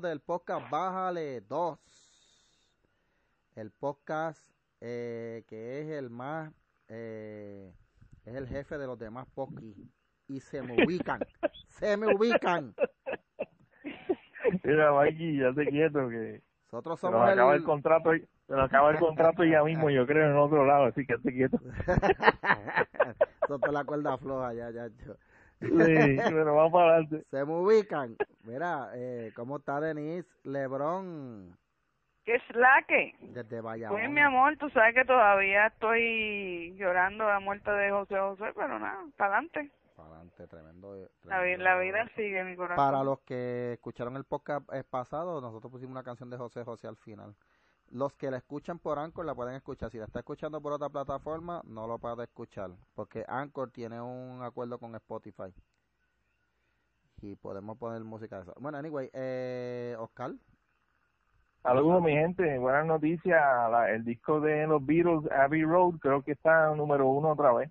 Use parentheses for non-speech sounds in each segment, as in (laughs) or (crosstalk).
hermanos del podcast Bájale 2. El podcast eh, que es el más, eh, es el jefe de los demás podcasts. Y se me ubican, (laughs) se me ubican. Mira, Mikey, ya te quieto que Nosotros se nos somos acaba el el... contrato, se nos acaba el contrato ya mismo, yo creo, en otro lado, así que (laughs) te quieto. Es la cuerda floja, ya, ya, yo. Sí, pero vamos para adelante. (laughs) Se me ubican. Mira, eh, ¿cómo está Denise Lebrón ¿Qué es la que? desde Bayamón? Pues mi amor, tú sabes que todavía estoy llorando la muerte de José José, pero nada, para adelante. Para adelante, tremendo. La, tremendo- la vida sigue, mi corazón. Para los que escucharon el podcast eh, pasado, nosotros pusimos una canción de José José al final. Los que la escuchan por Anchor la pueden escuchar. Si la está escuchando por otra plataforma, no lo puede escuchar. Porque Anchor tiene un acuerdo con Spotify. Y podemos poner música de eso. Bueno, anyway, eh, Oscar. Saludos, mi gente, buenas noticias. La- el disco de los Beatles, Abbey Road, creo que está número uno otra vez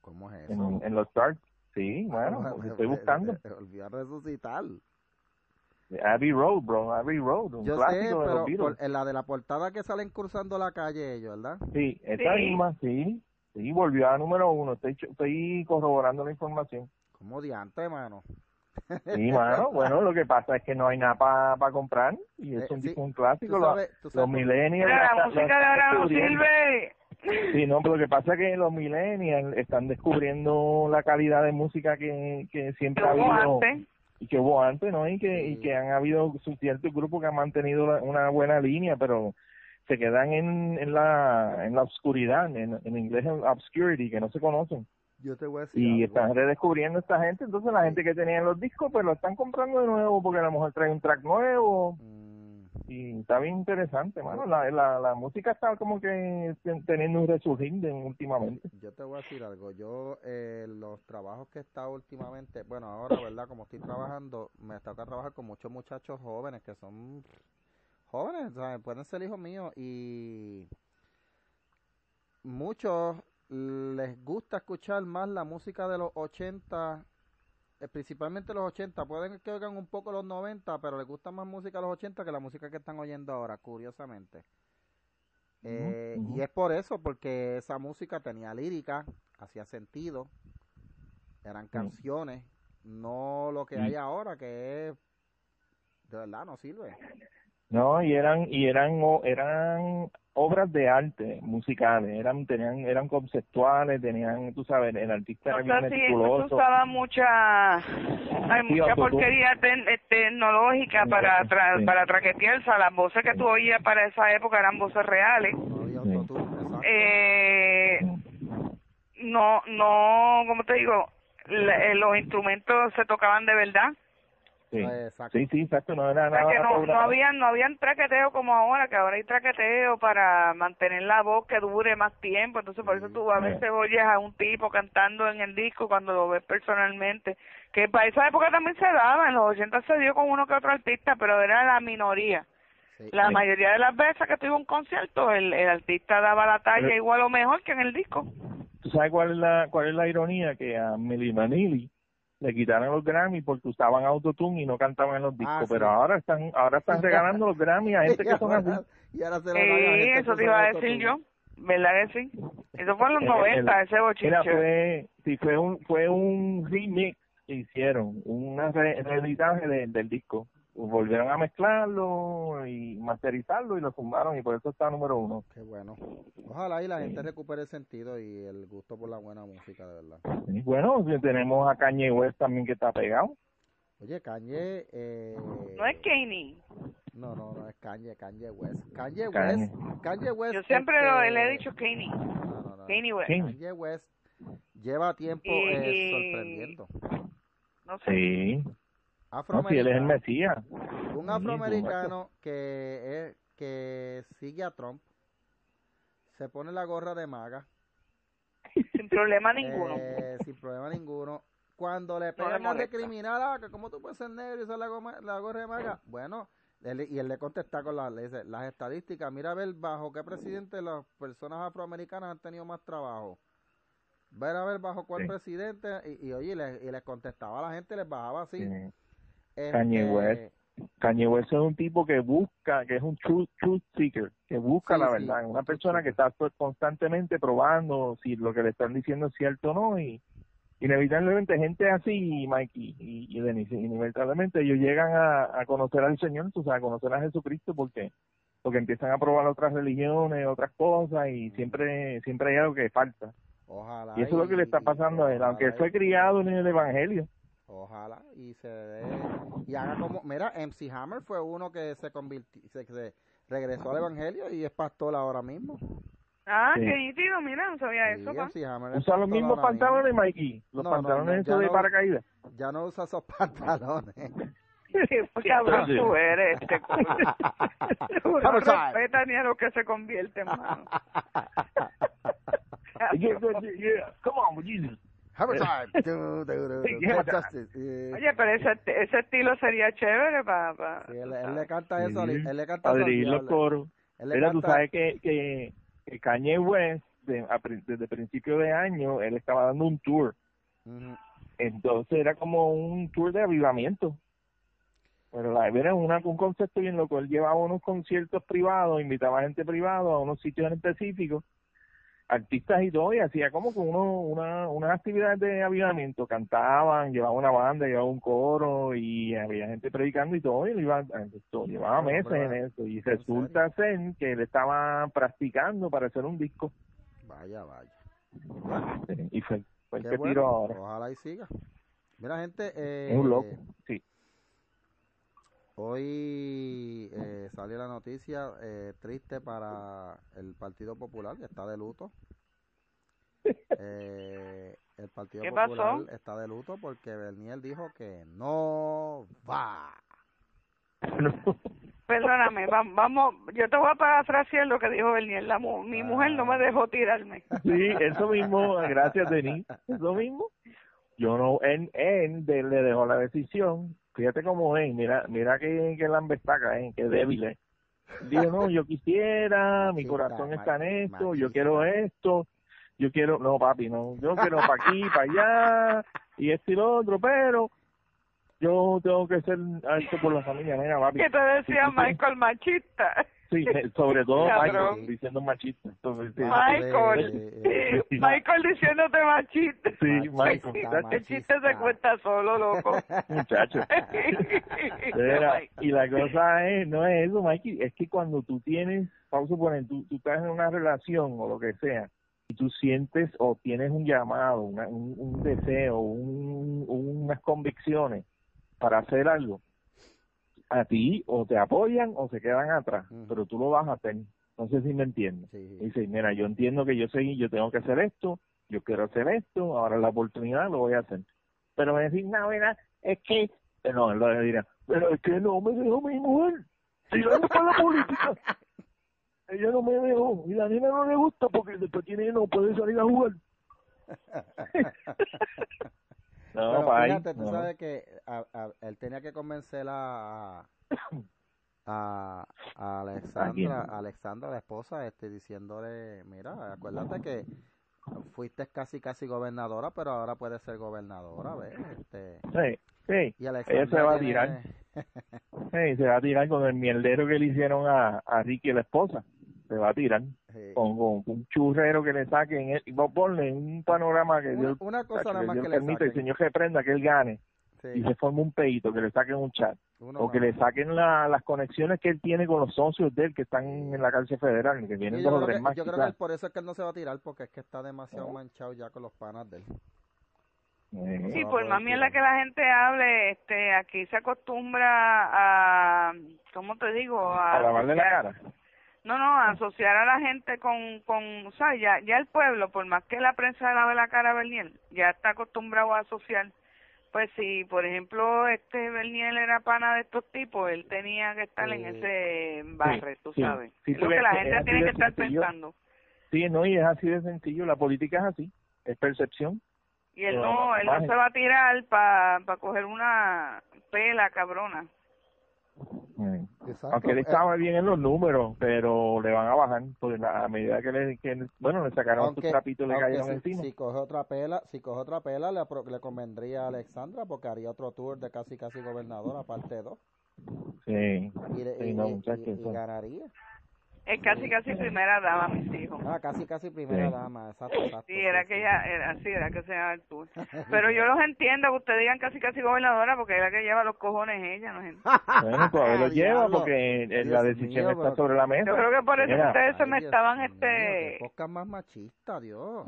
¿Cómo es eso? en, en los charts. Sí, bueno, lo (laughs) estoy buscando. Olvidar resucitar. Abbey Road, bro, Abbey Road, un Yo sé, clásico de pero los Beatles. por- en la de la portada que salen cruzando la calle ellos, ¿verdad? Sí, esta Sí. misma, sí. Sí, volvió a número uno. Estoy, estoy corroborando la información. Como diante, mano. Sí, mano. (laughs) Bueno, lo que pasa es que no hay nada para comprar. Y es Eh, un, sí, disco- un clásico. tú Los, sabes- tú los sabes por- millennials. Mira, la la- música de ahora sirve. Sí, no, pero lo que pasa es que los millennials están descubriendo la calidad de música que, que siempre ha habido antes. Y que hubo antes, ¿no? Y que, y que han habido ciertos grupos que han mantenido la- una buena línea, pero se quedan en, en la en la oscuridad, en, en inglés en obscurity, que no se conocen. Yo te voy a decir Y algo. están redescubriendo esta gente, entonces la gente que tenía los discos, pues lo están comprando de nuevo porque a lo mejor trae un track nuevo Mm, y está bien interesante, mano. La, la, la música está como que ten- teniendo un resurgir últimamente. yo te voy a decir algo. Yo, eh, los trabajos que he estado últimamente, bueno, ahora, ¿verdad? Como estoy trabajando, me toca trabajar con muchos muchachos jóvenes que son jóvenes, ¿sabes? Pueden ser hijos míos y muchos les gusta escuchar más la música de los 80, eh, principalmente los 80. Pueden que oigan un poco los 90, pero les gusta más música de los 80 que la música que están oyendo ahora, curiosamente. Eh. Y es por eso, porque esa música tenía lírica, hacía sentido, eran canciones, no lo que Mm. hay ahora, que es, de verdad, no sirve. No, y eran y eran eran obras de arte musicales, eran tenían eran conceptuales, tenían, tú sabes, el artista era bien meticuloso. esto usaba mucha, hay Sí, mucha porquería ten- eh, tecnológica para tra- Sí. para traquetearse. Las voces que tú oías para esa época eran voces reales. Sí. Eh, no, no, como te digo, la- eh, los instrumentos se tocaban de verdad. Sí. Exacto. sí, sí, exacto, no era O sea, nada que no, no habían, no habían traqueteo como ahora, que ahora hay traqueteo para mantener la voz que dure más tiempo. Entonces, por eso tú a Sí. veces oyes a un tipo cantando en el disco cuando lo ves personalmente. Que para esa época también se daba, en los 80 se dio con uno que otro artista, pero era la minoría. Sí. La Sí. mayoría de las veces que tuve un concierto, el, el artista daba la talla Pero- igual o mejor que en el disco. ¿Tú sabes cuál es la cuál es la ironía? Que a Milli Vanilli le quitaron los Grammy porque usaban autotune y no cantaban en los discos, Ah, sí. pero ahora están ahora están (laughs) regalando los Grammy a gente que son así. Y ahora se lo dan a gente Sí, que eso te iba a autotune. decir yo. ¿Verdad que sí? Eso fue en los El- 90, el- ese bochinche. Mira, fue, sí, fue un, fue un remix que hicieron, re- reeditaje de- del disco. Volvieron a mezclarlo y masterizarlo y lo sumaron y por eso está número uno. Qué bueno. Ojalá y la gente recupere el sentido y el gusto por la buena música, de verdad. Y bueno, tenemos a Kanye West también que está pegado. Oye, Kanye... Eh... No es Kanye. No, no, no es Kanye, Kanye West. Kanye Kanye. West, Kanye West. Yo siempre lo, este, le he dicho Kanye. No, no, no. Kanye West. Kanye West lleva tiempo Y- eh, sorprendiendo. No sé. Sí. No, si él es el Afroamericano, Mesías. un afroamericano que, es, que sigue a Trump, se pone la gorra de maga, (laughs) Sin problema ninguno. eh, sin problema ninguno. Cuando le le pegan a molesta. recriminar, ah, que cómo tú puedes ser negro y usar la, goma- la gorra de maga, bueno, él- y él le contesta con las, le dice, las estadísticas, mira a ver bajo qué presidente las personas afroamericanas han tenido más trabajo. Ver a ver bajo cuál Sí. presidente, y, y oye, y les, y les contestaba a la gente, les bajaba así. Sí. Kanye este, West. Kanye West es un tipo que busca, que es un truth, truth seeker, que busca Sí, la verdad, un una persona que está constantemente probando si lo que le están diciendo es cierto o no y inevitablemente gente así, Mikey y, y Denise, inevitablemente ellos llegan a, a conocer al Señor, o sea, a conocer a Jesucristo porque porque empiezan a probar otras religiones, otras cosas y siempre siempre hay algo que falta. Ojalá. Y eso es lo que le está pasando a él, aunque ojalá fue criado en el Evangelio. Ojalá y se dé y haga como, mira, MC Hammer fue uno que se convirtió, se, se regresó al evangelio y es pastor ahora mismo. Ah, Sí. qué nítido, mira, no sabía Sí, eso, pa. MC Hammer es Usa los mismos pantalones, Mikey, los No, pantalones no, esos ya de no. paracaídas. Ya no usa esos (laughs) pantalones. Qué cabrón Sí. tú eres, este (laughs) no respetas ni a lo que se convierte, mano. (laughs) Yeah, yeah, yeah. Come on, Jesus. Hammer time. (laughs) Du, du, du, du. Sí, Hammer time. Justice. Eh, Oye, pero ese, ese estilo sería chévere para... Pa, sí, él, él le canta eso, él le canta Adrián los coros. Mira, tú sabes que, que, que Kanye West, de- a pri- desde principio de año, él estaba dando un tour. Entonces era como un tour de avivamiento. Pero la era una, un concepto bien loco. Él llevaba unos conciertos privados, invitaba a gente privada a unos sitios en específicos, artistas y todo, y hacía como que uno, una, unas actividades de avivamiento. Cantaban, llevaba una banda, llevaba un coro, y había gente predicando y todo, y lo iba, esto, llevaba meses en eso. Y ¿en resulta ser que él estaba practicando para hacer un disco. Vaya, vaya. (laughs) Y fue, fue el que bueno. tiró ahora. Ojalá y siga. Mira, gente, eh, un loco, sí. Hoy eh, salió la noticia eh, triste para el Partido Popular, que está de luto. (laughs) Eh, el Partido ¿Qué Popular pasó? está de luto porque Bernier dijo que no va. (laughs) Perdóname, va- vamos, yo te voy a parafrasear lo que dijo Bernier. La mu- mi mujer no me dejó tirarme. Sí, eso mismo, gracias Denis, eso mismo. Yo no, él, él de- le dejó la decisión, fíjate cómo es, mira, mira que, que lambestaca, eh, que débil es. Dijo, no, yo quisiera, (laughs) mi corazón está en ma- esto, yo quiero esto, yo quiero, no papi, no, yo (laughs) quiero para aquí, para allá, y esto y lo otro, pero yo tengo que ser alto por la familia, mira papi. ¿Qué te decía Michael machista? Sí, (laughs) sobre todo Cabrón. Michael, diciendo machista. Entonces, sí. Michael, eh, sí, Michael diciéndote machista. Sí, Michael. El chiste se cuenta solo, loco. (laughs) Muchacho. (laughs) Y la cosa es, no es eso, Mikey, es que cuando tú tienes, vamos a suponer, tú, tú estás en una relación o lo que sea, y tú sientes o tienes un llamado, una- un, un deseo, un, unas convicciones para hacer algo, a ti o te apoyan o se quedan atrás, pero tú lo vas a hacer. No sé si me entiendes. Sí, sí. Dice, mira, yo entiendo que yo soy, yo tengo que hacer esto, yo quiero hacer esto, ahora la oportunidad lo voy a hacer. Pero me decís, no, mira, es que, eh, no, él lo dirá, pero es que no me dejó mi mujer, tirando para la política. (laughs) Ella no me dejó, y la niña no le gusta porque después tiene no puede salir a jugar. (laughs) no, Pero ahí, fíjate, tú no. sabes que a- a- él tenía que convencer a, a, a Alexandra, a Alexandra, la esposa, este, diciéndole, mira, acuérdate que fuiste casi casi gobernadora, pero ahora puedes ser gobernadora, ¿ves? Este, Sí, sí. y Alexandra se va a tiene- (laughs) Sí, se va a tirar con el mierdero que le hicieron a, a Ricky, la esposa. Se va a tirar Sí. con, con un churrero que le saquen. y vos ponle un panorama que Una, Dios, una cosa que nada más Dios que le permita, el. Señor reprenda que él gane Sí, y se forme un peito, que le saquen un chat. uno o que le saquen la- las conexiones que él tiene con los socios de él que están en la cárcel federal, que vienen Sí, dos yo o creo, tres que, más. yo creo que él por eso es que él no se va a tirar, porque es que está demasiado manchado ya con los panas de él. Eh, Sí, No por va a más mierda que la gente hable, este, aquí se acostumbra a, ¿cómo te digo? A, a lavarle la cara. No, no, asociar a la gente con, con, o sea, ya, ya el pueblo, por más que la prensa le lave la cara a Bernier, ya está acostumbrado a asociar. Pues si, por ejemplo, este Bernier era pana de estos tipos, él tenía que estar en Sí. ese barre, tú sí, sabes. sí, es lo porque que la gente tiene que estar sencillo. pensando. Sí, no, y es así de sencillo. La política es así, es percepción. Y él no, él no se va a tirar para pa coger una pela cabrona. Eh, Exacto. Aunque él Eh, estaba bien en los números, pero le van a bajar porque la- a medida que le, que, bueno, le sacaron aunque- sus trapitos y le cayeron si, encima. si coge otra pela, si coge otra pela le, le convendría a Alexandra porque haría otro tour de casi casi gobernador aparte de dos Sí, y, le- Sí, y- no, y- ganaría. Es casi, casi primera dama, mis hijos. Ah, casi casi primera Sí. dama, exacto, exacto. Sí, era sí, que sí. ella, era así, era que se llama el tour. (laughs) (laughs) Pero yo los entiendo que ustedes digan casi, casi gobernadora porque es la que lleva los cojones ella, ¿no? gente? (laughs) bueno, todavía lo lleva porque eh, la Dios decisión mío, está pero- sobre la mesa. Yo creo que por eso Mira. ustedes se me Dios estaban, mío, este... podcast más machista, Dios.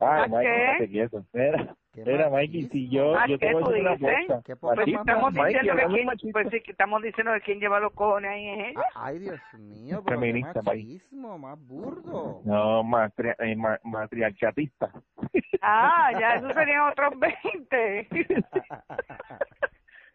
Ay, ¿A Mikey, qué? quieto. Mira, Mira, Mikey, si yo, ¿A yo te qué voy a tú decir una dices? cosa. Qué poca Pues si más estamos Mikey, diciendo quién, machista. pues sí, que estamos diciendo que quién lleva los cojones ahí es ella. Ay, Dios mío, pero Feminista, machismo, más burdo. No, matri eh, ma- matriarchatista. Ah, ya, esos serían otros 20. (laughs)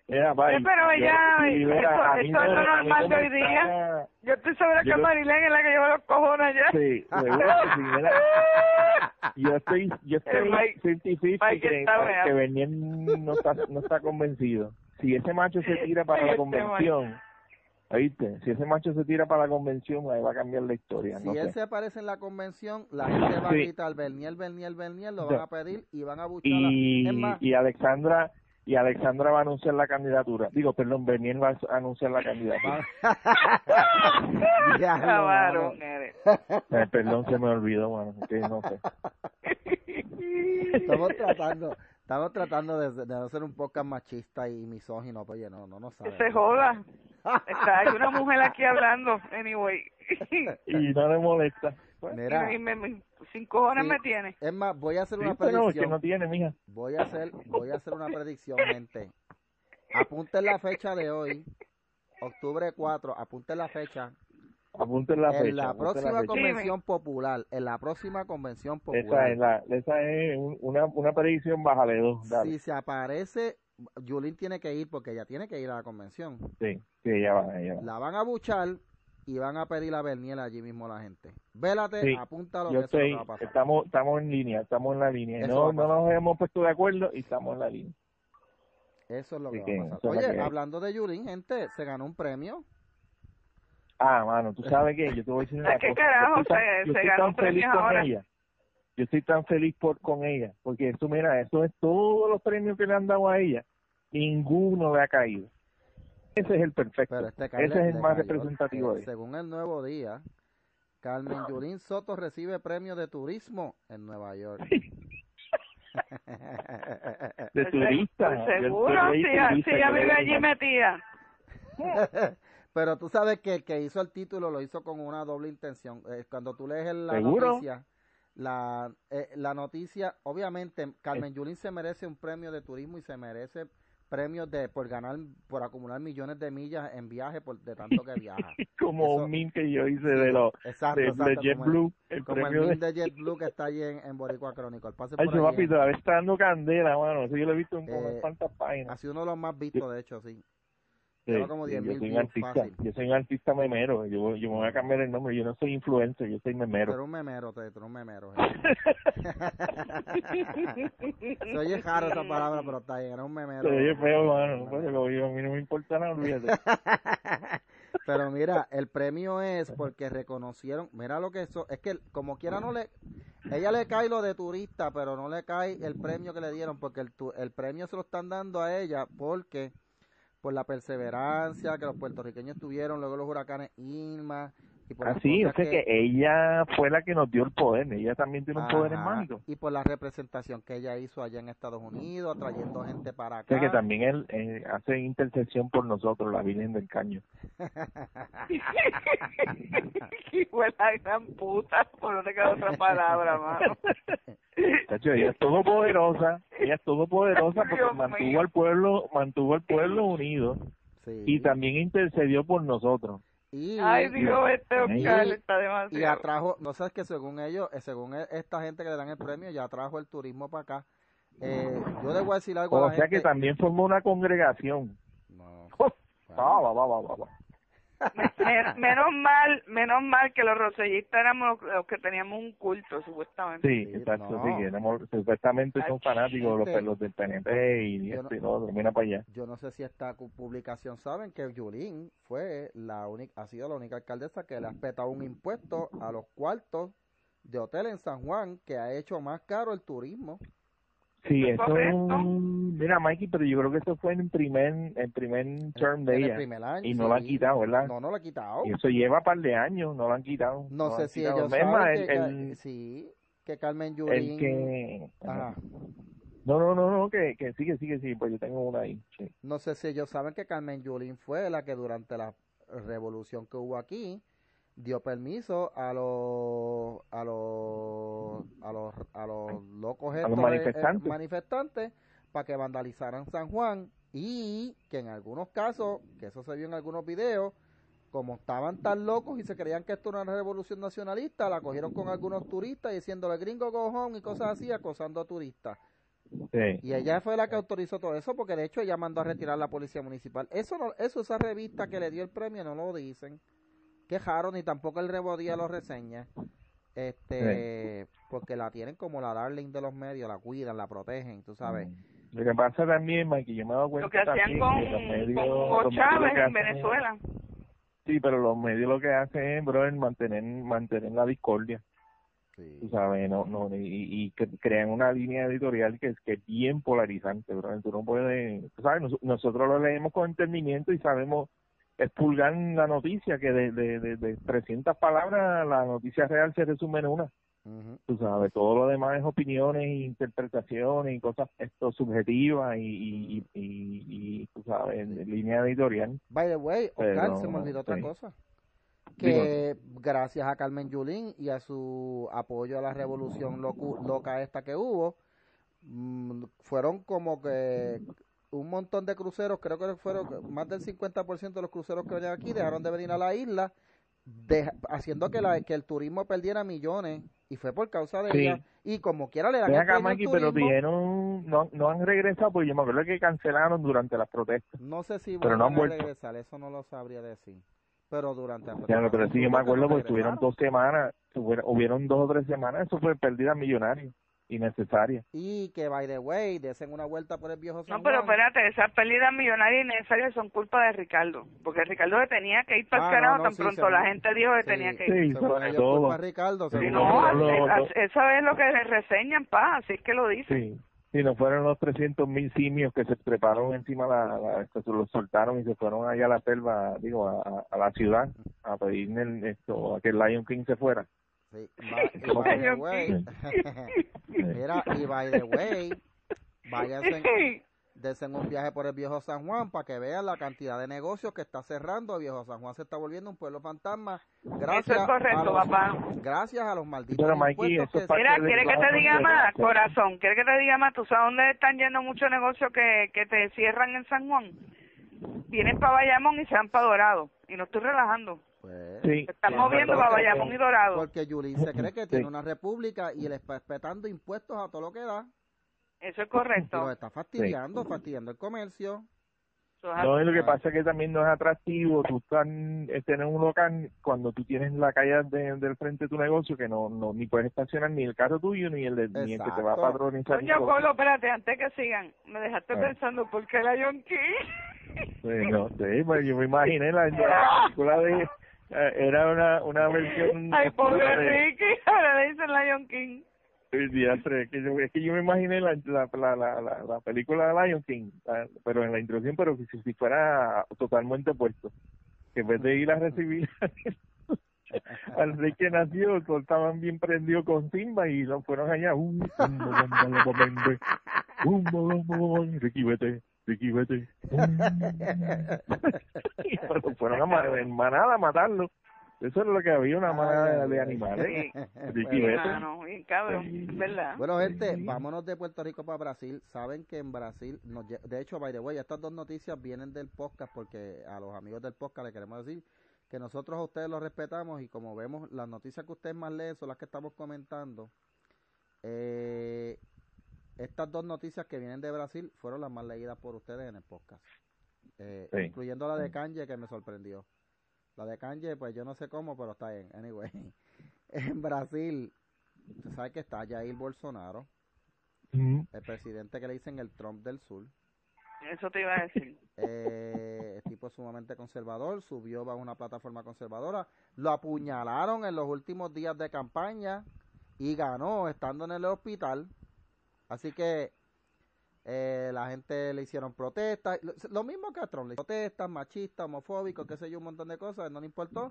Mira, Sí, pero yo- ella- sí, eso- mira, a eso es lo no- a mí normal no de hoy día. está- Yo estoy segura que Yo- Marilén es la que lleva los cojones allá. Sí, seguro que sí, mira. (laughs) Yo estoy, yo estoy El Mike- 50-50 Mike que, que Bernier no está, no está convencido. Si ese macho se tira para la Este convención, ¿oíste? Si ese macho se tira para la convención, ahí va a cambiar la historia, Si no él sé. se aparece en la convención, la gente va a Sí. gritar Bernier, Bernier, Bernier, lo van a pedir y van a buchar. a- Y, Es más, y Alexandra y Alexandra va a anunciar la candidatura. Digo, perdón, Bernier va a anunciar la candidatura. (laughs) (laughs) Mano. eres. Eh, perdón, se me olvidó, bueno, que no sé. Estamos tratando, estamos tratando de, de no ser un podcast machista y misógino, pues, oye, no, no, no sabe. se joda. Está, hay una mujer aquí hablando, anyway. (laughs) Y no le molesta. Pues, Mira, y me, me- sin cojones Sí. me tiene. es más, voy a hacer sí, una pero es que predicción. no tiene, mija. Voy a hacer, voy a hacer una predicción, gente. Apunten la fecha de hoy, octubre 4, apunten la fecha. Apunten la fecha. en la próxima fecha. convención popular, en la próxima convención Esa popular, es, la, esa es un- una, una predicción bájale dos. Dale. si se aparece, Yulín tiene que ir porque ella tiene que ir a la convención. Sí, sí, ella va, ella va. La van a buchar y van a pedir a Berniel allí mismo la gente. Vélate, Sí, apúntalo Yo que eso es lo estoy, va a pasar. estamos, estamos en línea, estamos en la línea. Eso No, no nos hemos puesto de acuerdo y estamos en la línea. Eso es lo que que va a pasar. Oye, hablando de Yulín, gente, se ganó un premio. Ah, mano, tú sabes que yo te voy a decir una (laughs) ¿A qué cosa. carajo Yo estoy tan- se- yo se estoy ganó tan feliz con ahora? ella. Yo estoy tan feliz por con ella, porque eso, mira, eso es todos los premios que le han dado a ella, ninguno le ha caído. Ese es el perfecto. Pero este Ese Carmen es el le más cayó, representativo eh, de. Según el Nuevo Día, Carmen Yulín Soto recibe premio de turismo en Nueva York. (laughs) De Pues turista. pues seguro, si ya que vive allí metida. (laughs) Pero tú sabes que el que hizo el título lo hizo con una doble intención. Eh, cuando tú lees la ¿Seguro? noticia, la, eh, la noticia, obviamente, Carmen Yulín se merece un premio de turismo y se merece premios de por ganar, por acumular millones de millas en viaje por, de tanto que viaja. (laughs) Como Eso- un meme que yo hice de los Exacto, de, exacto, de como el- JetBlue, el Como el premio de... de JetBlue que está allí en, en Boricua Chronicle. Pase Ay, por allí. papi todavía está dando candela, mano. Eso yo lo he visto en Eh, cuantas Ha páginas. sido uno de los más vistos, de hecho, sí. Sí, lleva como sí, 10.000 yo soy un artista, fácil. yo soy un artista memero. Yo, yo me voy a cambiar el nombre. Yo no soy influencer, yo soy memero. eres un memero, te, un memero. (laughs) Se oye raro esa palabra, pero está bien, eres un memero. Se oye feo, mano. Pues, lo digo, a mí no me importa nada, olvídate. (laughs) Pero mira, el premio es porque reconocieron, mira lo que eso, es que como quiera no le, ella le cae lo de turista, pero no le cae el premio que le dieron, porque el, tu- el premio se lo están dando a ella porque por la perseverancia que los puertorriqueños tuvieron luego los huracanes Irma y por las Así, o sea que ella fue la que nos dio el poder. Ella también tiene un poder en mando. Y por la representación que ella hizo allá en Estados Unidos, atrayendo gente para O acá. sea que también él eh, hace intercesión por nosotros, la Virgen del Caño. (laughs) (laughs) De la gran puta, por no te queda otra palabra, mano. Chacho, ella es todopoderosa, ella es todopoderosa (laughs) porque Dios mantuvo mío. al pueblo, mantuvo al pueblo unido Sí. y también intercedió por nosotros. Y, Ay, Dios, este Oscar Y- está y demasiado. atrajo, no sabes que según ellos, eh, según e- esta gente que le dan el premio, ya atrajo el turismo para acá. Eh, yo le voy a decir algo a O la sea gente. que también formó una congregación. No, bueno, (laughs) va, va, va, menos mal, menos mal que los rosellistas éramos los, que teníamos un culto, supuestamente. Sí, exacto, sí, que supuestamente son fanáticos los, los del PNP y esto y lo otro, mira para allá. Yo no sé si esta publicación saben que Yulín fue la única, ha sido la única alcaldesa que le ha petado un impuesto a los cuartos de hotel en San Juan que ha hecho más caro el turismo. Sí, eso mira Mikey, pero yo creo que eso fue en primer, en primer term de ella y no lo han quitado, ¿verdad? No, no lo han quitado. Y eso lleva un par de años, no lo han quitado. No, sé si ellos saben que, sí, que Carmen Yulín... que... No, no, no, no, que, que sigue, sigue, sigue, pues yo tengo una ahí. No sé si ellos saben que Carmen Yulín fue la que durante la revolución que hubo aquí dio permiso a los a los a los a los locos estos, manifestantes, manifestantes para que vandalizaran San Juan y que en algunos casos, que eso se vio en algunos videos, como estaban tan locos y se creían que esto era una revolución nacionalista, la cogieron con algunos turistas diciéndole gringo cojón y cosas así, acosando a turistas. Y ella fue la que autorizó todo eso, porque de hecho ella mandó a retirar la policía municipal. Eso, no, eso esa revista que le dio el premio no lo dicen quejaron ni tampoco el Rebodía lo reseña. Este, porque la tienen como la darling de los medios, la cuidan, la protegen, tú sabes. Lo que pasa también, Mike, yo me he dado cuenta lo que hacían con, los medios, Chávez en Venezuela. Sí, pero los medios lo que hacen, bro, es mantener, mantener la discordia. Sí. Tú sabes, no, no, y, y crean una línea editorial que es que es bien polarizante, bro. Tú no puedes, tú sabes, nosotros lo leemos con entendimiento y sabemos expulgar la noticia, que de, de, de, 300 palabras la noticia real se resume en una. Tú sabes, todo lo demás es opiniones, interpretaciones y cosas esto subjetivas y, y, y, tú sabes, línea editorial. By the way, Oscar, se me olvidó otra cosa. Que gracias a Carmen Yulín y a su apoyo a la revolución loca esta que hubo, mm, fueron como que un montón de cruceros, creo que fueron más del 50% de los cruceros que venían aquí, dejaron de venir a la isla, haciendo que, la, que el turismo perdiera millones, y fue por causa de ella. Y como quiera le dan el pero dijeron, no, no han regresado, porque yo me acuerdo que cancelaron durante las protestas. No sé si van a regresar, eso no lo sabría decir. Pero durante las protestas. pero sí, yo me acuerdo porque estuvieron dos semanas, hubieron dos o tres semanas, eso fue pérdida millonaria innecesaria. Y que, by the way, desen una vuelta por el viejo San No, pero espérate, esas pérdidas millonarias innecesarias son culpa de Ricardo, porque Ricardo tenía que ir para el ah, carajo tan pronto la gente dijo que tenía que ir. Sí, sobre todo. Ricardo, no, eso es lo que le reseñan, pa, así es que lo dicen. Sí. Si no fueron los 300 mil simios que se prepararon encima, la, la, se los soltaron y se fueron allá a la selva, digo, a, a la ciudad, a pedir esto, a que el Lion King se fuera. Sí, (laughs) the way, (laughs) mira, y by the way, váyanse, desen un viaje por el viejo San Juan para que vean la cantidad de negocios que está cerrando. El viejo San Juan se está volviendo un pueblo fantasma. Gracias Eso es correcto, a los, papá. Gracias a los malditos Mira, ¿quiere que te diga más, corazón? ¿Quiere que te diga más? ¿Tú sabes dónde están yendo muchos negocios que, que te cierran en San Juan? Vienen para Bayamón y se van para Dorado. Y no estoy relajando. Pues, sí, estamos viendo para Bayamón y Dorado. Porque Yulín se cree que tiene una república y le está respetando impuestos a todo lo que da. Eso es correcto. Lo está fastidiando, fastidiando el comercio. No, lo que pasa es que también no es atractivo tú estás, tener un local cuando tú tienes la calle de, del frente de tu negocio que no, no ni puedes estacionar ni el carro tuyo ni el, de, ni el que te va a patronizar. Coño, Pablo, espérate, antes que sigan, me dejaste ah. pensando, ¿por qué la Yonki? Pues no sé, pues yo me imaginé la, la (laughs) película de eh, era una, una versión... Ay, pobre Ricky, ahora le dicen Lion King. Es que yo, es que yo me imaginé la, la, la, la, la película de Lion King, pero en la introducción, pero si, si fuera totalmente opuesto. Que en vez de ir a recibir al rey que nació, estaban bien prendido con Simba y lo fueron allá. Ricky, vete. Ricky, vete. (laughs) fueron a en manada a matarlo. Eso es lo que había, una manada de animales. (laughs) Ricky, vete. ¿verdad? Bueno, gente, vámonos de Puerto Rico para Brasil. Saben que en Brasil, nos, de hecho, by the way, estas dos noticias vienen del podcast porque a los amigos del podcast le queremos decir que nosotros a ustedes los respetamos y como vemos, las noticias que ustedes más leen son las que estamos comentando. Eh, estas dos noticias que vienen de Brasil fueron las más leídas por ustedes en el podcast, eh, incluyendo la de Kanye que me sorprendió. La de Kanye, pues yo no sé cómo, pero está bien. Anyway, (laughs) en Brasil, tú sabes que está Jair Bolsonaro, el presidente que le dicen el Trump del Sur. Eso te iba a decir. (laughs) Eh, es tipo sumamente conservador, subió a una plataforma conservadora, lo apuñalaron en los últimos días de campaña y ganó estando en el hospital. Así que eh, la gente le hicieron protestas, lo, mismo que a Trump, le protestas, machistas, homofóbicos, qué sé yo, un montón de cosas, no le importó.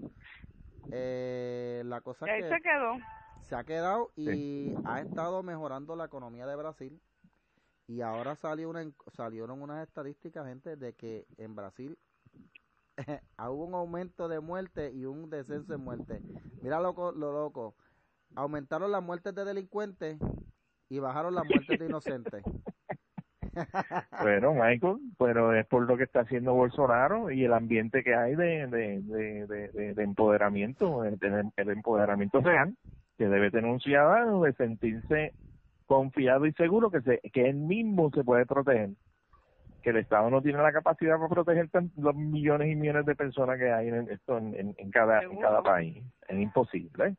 Eh, la cosa que se quedó. Se ha quedado y ha estado mejorando la economía de Brasil. Y ahora salió una, salieron unas estadísticas, gente, de que en Brasil (laughs) hubo un aumento de muerte y un descenso en muerte. Mira lo, lo loco. Aumentaron las muertes de delincuentes y bajaron las muertes de inocentes. (laughs) bueno, Michael, pero es por lo que está haciendo Bolsonaro y el ambiente que hay de, de, de, de, empoderamiento, el, el empoderamiento real que debe tener un ciudadano de sentirse confiado y seguro que, se, que él mismo se puede proteger. Que el Estado no tiene la capacidad para proteger los millones y millones de personas que hay en, esto en, en, cada, en cada país. Es imposible.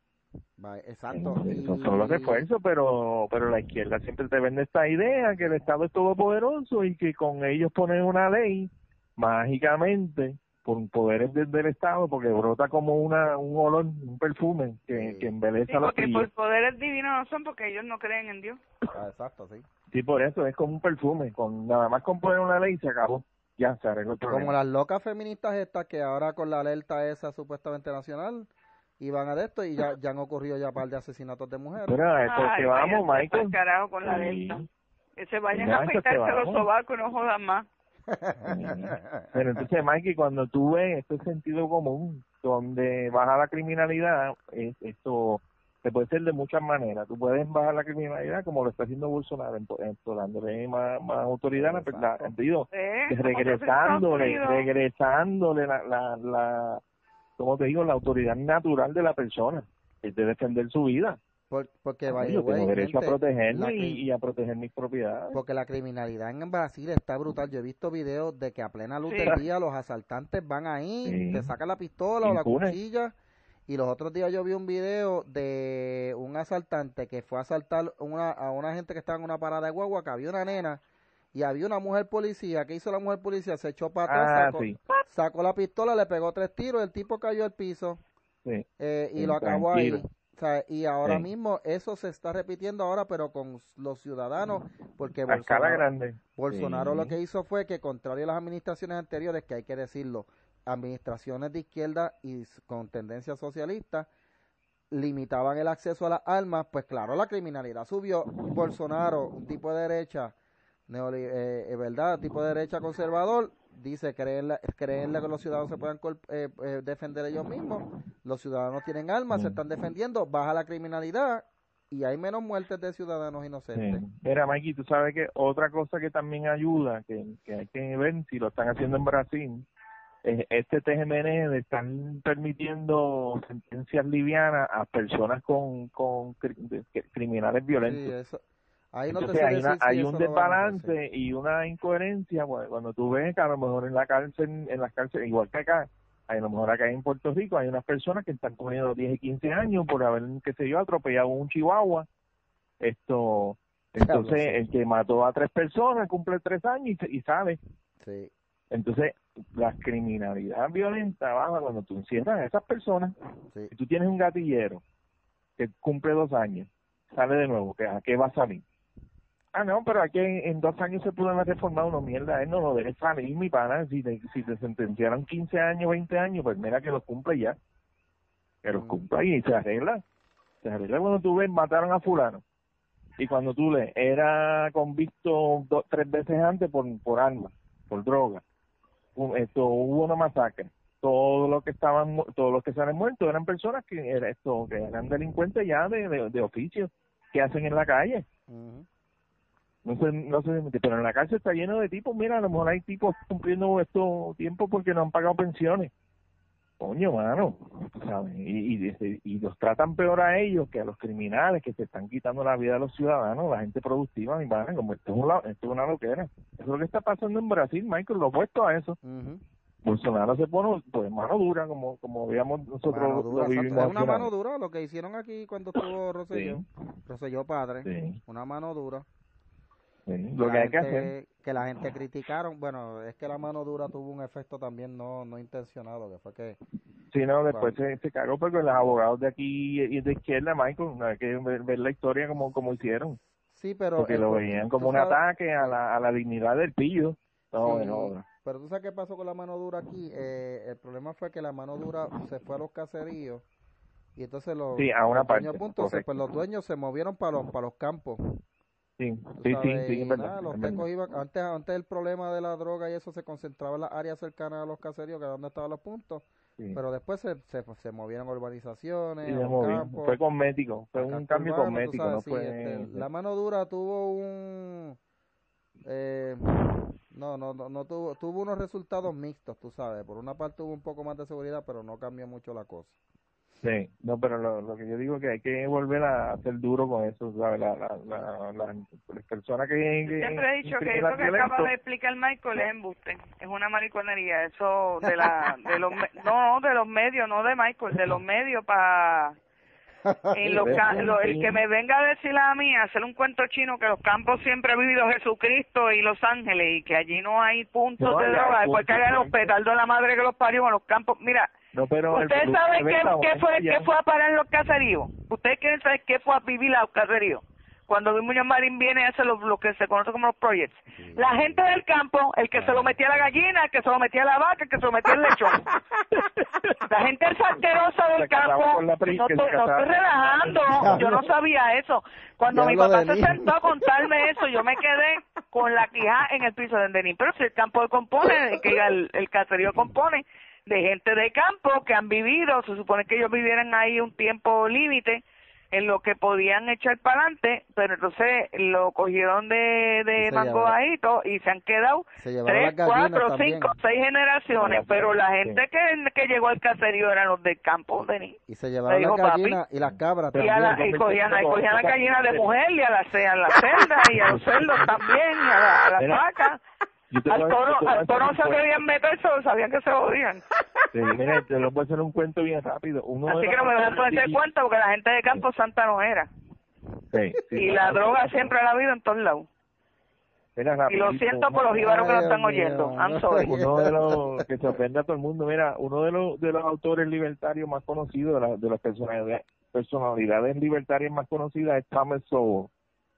Exacto. son los esfuerzos, pero pero la izquierda siempre te vende esta idea que el Estado es todopoderoso y que con ellos ponen una ley mágicamente por poderes del Estado porque brota como una un olor, un perfume que, que embeleza sí, porque por poderes divinos no son porque ellos no creen en Dios. Ah, exacto, sí. Sí, por eso es como un perfume, con nada más con poner una ley se acabó. Ya se arregló el problema. Como las locas feministas estas que ahora con la alerta esa supuestamente nacional iban a de esto y ya, ya han ocurrido ya un par de asesinatos de mujeres. Pero esto que vamos, Michael. carajo con la. Que se vayan a afeitarse los sobacos y no jodan más. (laughs) Pero entonces, Mikey, cuando tú ves este sentido común, donde baja la criminalidad, es, esto se puede ser de muchas maneras. Tú puedes bajar la criminalidad como lo está haciendo Bolsonaro, dándole más, más autoridad, la, sentido, regresándole, regresándole la, la, la, como te digo, la autoridad natural de la persona, es de defender su vida porque yo tengo derecho a protegerme y, a proteger mis propiedades. Porque la criminalidad en Brasil está brutal. Yo he visto videos de que a plena luz del día los asaltantes van ahí, te sacan la pistola o la cuchilla. Y los otros días yo vi un video de un asaltante que fue a asaltar una, a una gente que estaba en una parada de guagua, que había una nena y había una mujer policía. ¿Qué hizo la mujer policía? Se echó para atrás, ah, sacó, la pistola, le pegó tres tiros, el tipo cayó al piso eh, y lo acabó ahí y ahora mismo eso se está repitiendo ahora, pero con los ciudadanos, porque Bolsonaro, grande. Bolsonaro lo que hizo fue que, contrario a las administraciones anteriores, que hay que decirlo, administraciones de izquierda y con tendencia socialista, limitaban el acceso a las armas, pues claro, la criminalidad subió. Bolsonaro, un tipo de derecha, eh, eh, ¿verdad? Tipo de derecha conservador, dice creerle, creerle que los ciudadanos se puedan eh, eh, defender ellos mismos, los ciudadanos tienen armas, se están defendiendo, baja la criminalidad y hay menos muertes de ciudadanos inocentes. Mira, Mikey, tú sabes que otra cosa que también ayuda, que, hay que ver si lo están haciendo en Brasil, es este TGMN están permitiendo sentencias livianas a personas con, con criminales violentos. Sí, entonces hay, hay un desbalance y una incoherencia cuando tú ves que a lo mejor en la cárcel, en las cárceles, igual que acá, a lo mejor acá en Puerto Rico hay unas personas que están comiendo 10 y 15 años por haber, qué sé yo, atropellado un chihuahua. Esto, entonces el que mató a tres personas cumple tres años y, y sabe. Sí. Entonces, la criminalidad violenta baja cuando tú encierras a esas personas. Si tú tienes un gatillero que cumple dos años, sale de nuevo, ¿a qué va a salir? Ah, no, pero aquí en, dos años se pudo haber reformado una mierda. Él no lo debe salir, mi pana. Si te, si te sentenciaron 15 años, 20 años, pues mira que los cumple ya. Que los mm. cumple y se arregla. Se arregla cuando tú ves, mataron a fulano. Y cuando tú le era convicto dos, tres veces antes por, por armas, por droga. esto hubo una masacre. Todos los que estaban, todos los que se han muerto eran personas que, era esto, que eran delincuentes ya de, de, oficio, que hacen en la calle. No sé, no sé, pero en la cárcel está lleno de tipos. Mira, a lo mejor hay tipos cumpliendo estos tiempos porque no han pagado pensiones. Coño, mano, ¿sabes? Y, y, y, los tratan peor a ellos que a los criminales que se están quitando la vida a los ciudadanos, la gente productiva, mi padre, como esto es, una, esto es una loquera. Eso es lo que está pasando en Brasil, Michael, lo opuesto a eso. Bolsonaro se pone pues mano dura como como veíamos nosotros lo vivimos es una mano dura lo que hicieron aquí cuando estuvo Rosselló sí. Padre sí. una mano dura lo que hay que hacer. Que la gente criticaron bueno es que la mano dura tuvo un efecto también no no intencionado que fue que sí no después se, se, cagó porque los abogados de aquí y de izquierda Michael hay que ver, la historia como como hicieron. Sí pero porque lo veían como un ataque a la a la dignidad del pillo. No, no pero tú sabes qué pasó con la mano dura aquí. Eh, el problema fue que la mano dura se fue a los caseríos y entonces los, sí, a una parte, punto, pues los dueños se movieron para los, para los campos. Sí, sí, sí, verdad, los iban, antes, antes el problema de la droga y eso se concentraba en las áreas cercanas a los caseríos, que era donde estaban los puntos, pero después se, se, se movieron urbanizaciones, campos, fue cosmético, fue un cambio cosmético, no fue... Este, la mano dura tuvo un... Eh, no, no, no, no tuvo, tuvo unos resultados mixtos, tú sabes. Por una parte tuvo un poco más de seguridad, pero no cambió mucho la cosa. Sí, no, pero lo, lo que yo digo es que hay que volver a ser duro con eso, ¿sabes? La, la, la, las personas que, que... Siempre he dicho que eso que acaba de explicar Michael es embuste, es una mariconería, eso de la, de los, no, de los medios, no de Michael, de los medios para (laughs) el que me venga a decir a mí, hacer un cuento chino que los campos siempre ha vivido Jesucristo y Los Ángeles y que allí no hay puntos de droga, después que hagan el hospital de la madre que los parió en los campos. Mira, ¿ustedes saben qué, qué, fue, qué fue a parar en los caseríos? ¿Ustedes quieren saber qué fue a vivir a los caseríos? cuando Muñoz Marín viene a hacer lo, que se conoce como los projects. La gente del campo, el que se lo metía a la gallina, el que se lo metía a la vaca, el que se lo metía al lechón. (laughs) la gente salterosa del campo, no, estoy, relajando, (laughs) yo no sabía eso. Cuando mi papá se sentó a contarme eso, yo me quedé con la quija en el piso de Denis. Pero si el campo compone, que el, el caserío compone de gente de campo que han vivido, se supone que ellos vivieran ahí un tiempo límite, en lo que podían echar para adelante, pero entonces lo cogieron de, de mango bajito y se han quedado tres, cuatro, cinco, seis generaciones, pero la gente que, que llegó al caserío eran los del campo, Denis. Y se llevaron las gallinas y las cabras y, y cogían, y cogían las gallinas de mujer y a las a la celda y a los cerdos también y a, las vacas. Al toro, al toro no se querían meter, solo sabían que se. Sí, mira, te lo voy a hacer un cuento bien rápido. Uno Así que no me dejan poner cuento porque la gente de Campo Santa no era. Sí, y la droga siempre la ha habido en todos lados. y lo siento por los jibaros que lo están oyendo. I'm sorry. (laughs) Uno de los que sorprende a todo el mundo, mira, uno de los de los autores libertarios más conocidos, de, de las personalidades, personalidades libertarias más conocidas es Thomas Sowell.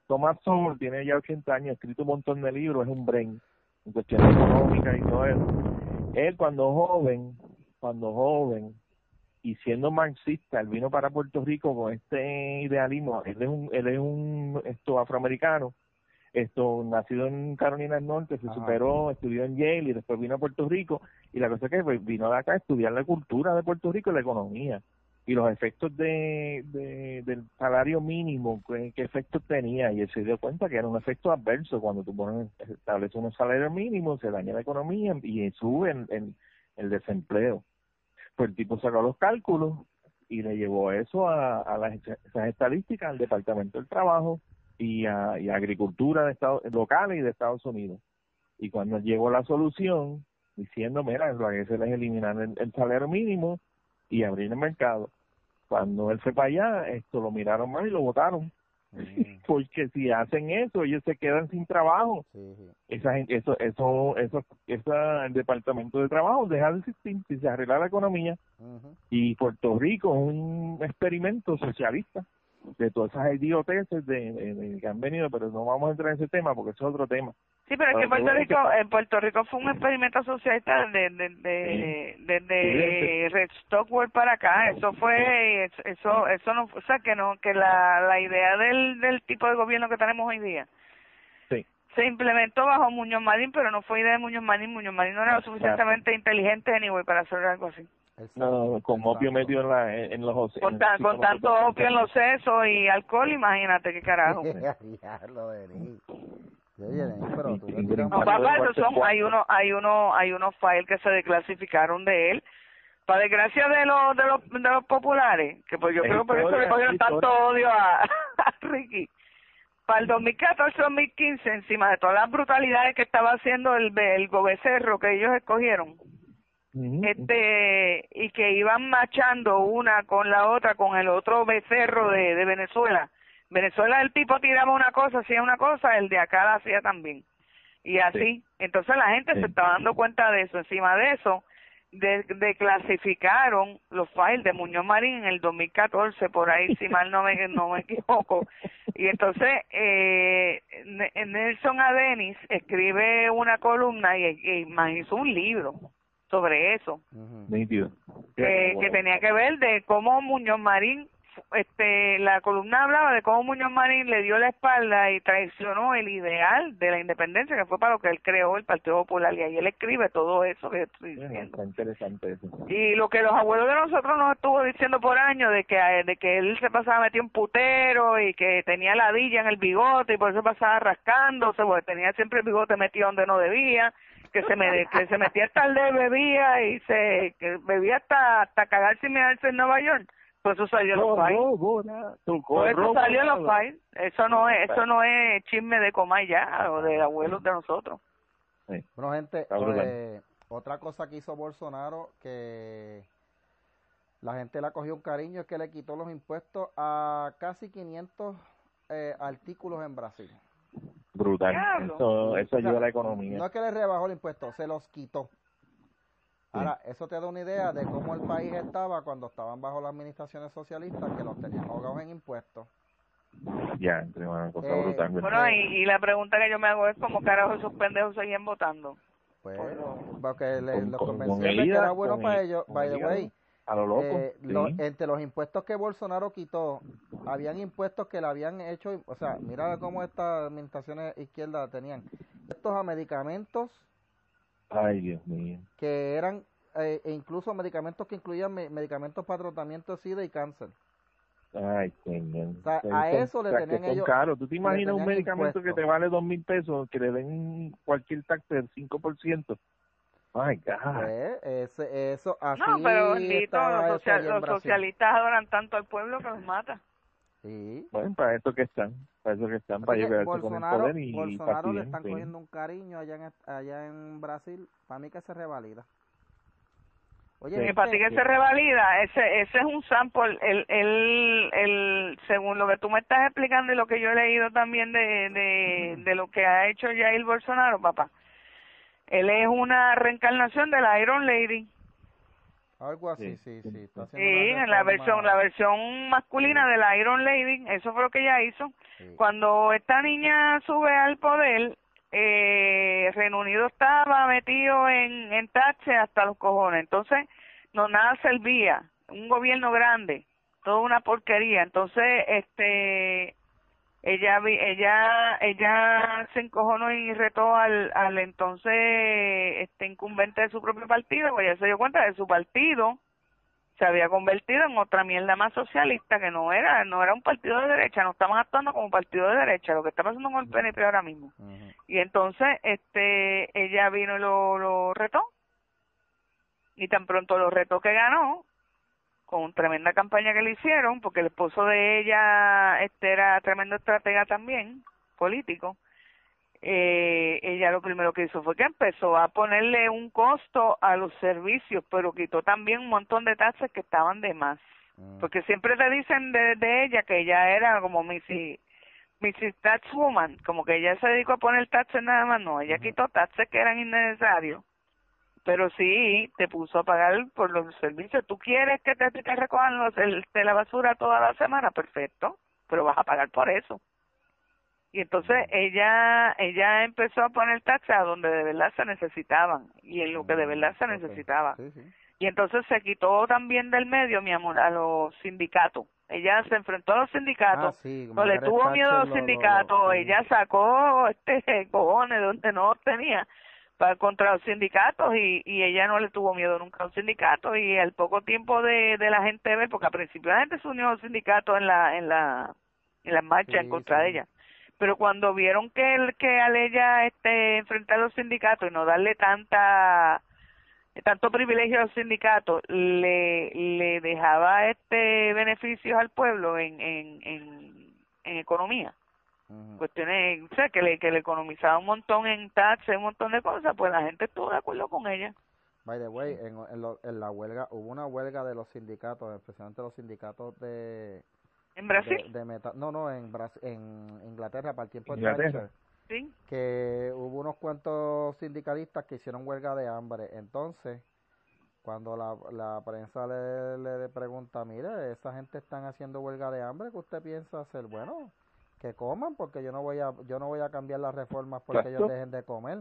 Thomas Sowell tiene ya 80 años, ha escrito un montón de libros, es un brain en cuestiones económicas y todo eso. Él cuando joven, cuando joven, y siendo marxista, él vino para Puerto Rico con este idealismo, él es un, él es un esto afroamericano, esto nacido en Carolina del Norte, se superó, estudió en Yale y después vino a Puerto Rico. Y la cosa es que pues, vino de acá a estudiar la cultura de Puerto Rico y la economía y los efectos de, del salario mínimo, qué, efectos tenía, y él se dio cuenta que era un efecto adverso cuando tú pones, estableces un salario mínimo, se daña la economía y sube en, el desempleo. Pues el tipo sacó los cálculos y le llevó eso a, las esas estadísticas al Departamento del Trabajo y a, Agricultura de Estado, local y de Estados Unidos. Y cuando llegó la solución, diciendo, mira, lo que se les eliminar el salario mínimo y abrir el mercado cuando él fue para allá, esto lo miraron mal y lo votaron. Mm. (laughs) Porque si hacen eso, ellos se quedan sin trabajo. Esa gente, eso, eso, eso, esa, el departamento de trabajo deja de existir si se arregla la economía. Y Puerto Rico es un experimento socialista de todas esas idioteces de, de, que han venido, pero no vamos a entrar en ese tema porque es otro tema. Sí, pero es que Puerto Rico, en Puerto Rico fue un experimento socialista desde de, de, de, Red Stockwell para acá. Eso fue, eso, eso no, o sea, que no, que la, la idea del, del tipo de gobierno que tenemos hoy día. Sí. Se implementó bajo Muñoz Marín, pero no fue idea de Muñoz Marín. Muñoz Marín no era lo suficientemente inteligente anyway para hacer algo así. No, con opio medio en, la, en los Con, con tanto opio en los sesos y alcohol, imagínate qué carajo. (laughs) no, papá, son, hay uno, hay uno, hay unos files que se desclasificaron de él. Para desgracia de los, de los, de los populares, que pues yo creo que por eso le cogieron tanto odio (laughs) a, Ricky. Para el 2014-2015, encima de todas las brutalidades que estaba haciendo el, el gobecerro que ellos escogieron, este y que iban marchando una con la otra con el otro becerro de, de Venezuela. Venezuela el tipo tiraba una cosa, hacía una cosa, el de acá la hacía también. Y así, entonces la gente se estaba dando cuenta de eso. Encima de eso, declasificaron los files de Muñoz Marín en el 2014, por ahí, si mal no me, no me equivoco. Y entonces, eh, Nelson Adenis escribe una columna y, y hizo un libro sobre eso. que tenía que ver de cómo Muñoz Marín este la columna hablaba de cómo Muñoz Marín le dio la espalda y traicionó el ideal de la independencia que fue para lo que él creó el Partido Popular y ahí él escribe todo eso que estoy diciendo. interesante eso. Y lo que los abuelos de nosotros nos estuvo diciendo por años de que de que él se pasaba metido un putero y que tenía ladilla en el bigote y por eso pasaba rascándose porque tenía siempre el bigote metido donde no debía que se me que se metía tarde bebía y se que bebía hasta hasta cagarse y mirarse en Nueva York pues eso salió en los files. Pues eso salió en los files. Eso no es, eso no es chisme de coma ya o de abuelos de nosotros. Bueno, gente, eh, otra cosa que hizo Bolsonaro que la gente le cogió un cariño es que le quitó los impuestos a casi 500 eh, artículos en Brasil. Brutal. Eso, eso ayuda a la economía. No es que le rebajó el impuesto, se los quitó. Ahora, eso te da una idea de cómo el país estaba cuando estaban bajo las administraciones socialistas, que los tenían ahogados en impuestos. Ya, entre una cosa eh, brutal. Bueno, y, la pregunta que yo me hago es cómo carajo esos pendejos seguían votando. Pues, porque los convenció de que era bueno para ellos. By the way, a lo loco. Eh, entre los impuestos que Bolsonaro quitó, habían impuestos que le habían hecho, o sea, mira cómo estas administraciones izquierdas tenían. Estos a medicamentos Ay, Dios mío. Que eran eh, e incluso medicamentos que incluían medicamentos para tratamiento de SIDA y cáncer. Ay, señor. O sea, a eso le tenían ellos. Caro. ¿Tú te imaginas un medicamento que te vale dos mil pesos, que le den cualquier tax del 5%? Ay, God. Pues, ese, eso, así no, pero bendito, los, los socialistas adoran tanto al pueblo que los mata. Sí. Bueno, para eso que están, para eso que están, para llevarse con el poder y Bolsonaro le están cogiendo un cariño allá en, allá en Brasil, para mí que se revalida. Oye, para ti que se revalida, ese ese es un sample, el, el, el, según lo que tú me estás explicando y lo que yo he leído también de, de, de lo que ha hecho Jair Bolsonaro, papá. Él es una reencarnación de la Iron Lady. Algo así, sí, sí. Sí, en la versión, la versión masculina de la Iron Lady, eso fue lo que ella hizo. Cuando esta niña sube al poder, eh, Reino Unido estaba metido en, en tache hasta los cojones. Entonces, no nada servía. Un gobierno grande, toda una porquería. Entonces, este, ella ella ella se encojonó y retó al al entonces este incumbente de su propio partido pues ella se dio cuenta de su partido. Se había convertido en otra mierda más socialista que no era no era un partido de derecha no estaban actuando como partido de derecha lo que está pasando con el PNP ahora mismo. Y entonces este ella vino y lo, lo retó. Y tan pronto lo retó que ganó con tremenda campaña que le hicieron, porque el esposo de ella este era tremendo estratega también, político. Eh, ella lo primero que hizo fue que empezó a ponerle un costo a los servicios, pero quitó también un montón de tasas que estaban de más. Mm. Porque siempre te dicen de, de ella que ella era como Missy, Mrs. Tax Woman, como que ella se dedicó a poner taxes nada más, no, ella quitó taxes que eran innecesarios pero sí te puso a pagar por los servicios. ¿Tú quieres que te, te recojan los, el, de la basura toda la semana? Perfecto, pero vas a pagar por eso. Y entonces ella ella empezó a poner taxas a donde de verdad se necesitaban y en lo que de verdad se necesitaba. Y entonces se quitó también del medio, mi amor, a los sindicatos. Ella se enfrentó a los sindicatos, ah, no le tuvo miedo a los sindicatos, ella sacó este (laughs) cojones donde no tenía contra los sindicatos y, y ella no le tuvo miedo nunca a los sindicatos y al poco tiempo de, de la gente ver porque al principio la gente se unió a los sindicatos en la en la en la marcha en contra de ella. Pero cuando vieron que el, que al ella este enfrentar a los sindicatos y no darle tanta tanto privilegio a los sindicatos le le dejaba este beneficios al pueblo en en en, en economía cuestiones, o sea, que le, que le economizaba un montón en taxes, un montón de cosas, pues la gente estuvo de acuerdo con ella. By the way, en, en, lo- en la huelga, hubo una huelga de los sindicatos, especialmente los sindicatos de... ¿En de, Brasil? de meta- no, no, en, Bras- en Inglaterra, para el tiempo de Inglaterra. Thatcher, Sí. que hubo unos cuantos sindicalistas que hicieron huelga de hambre. Entonces, cuando la, la prensa le, le pregunta, mire, esa gente están haciendo huelga de hambre, ¿qué usted piensa hacer? Bueno, que coman, porque yo no voy a yo no voy a cambiar las reformas porque ellos dejen de comer.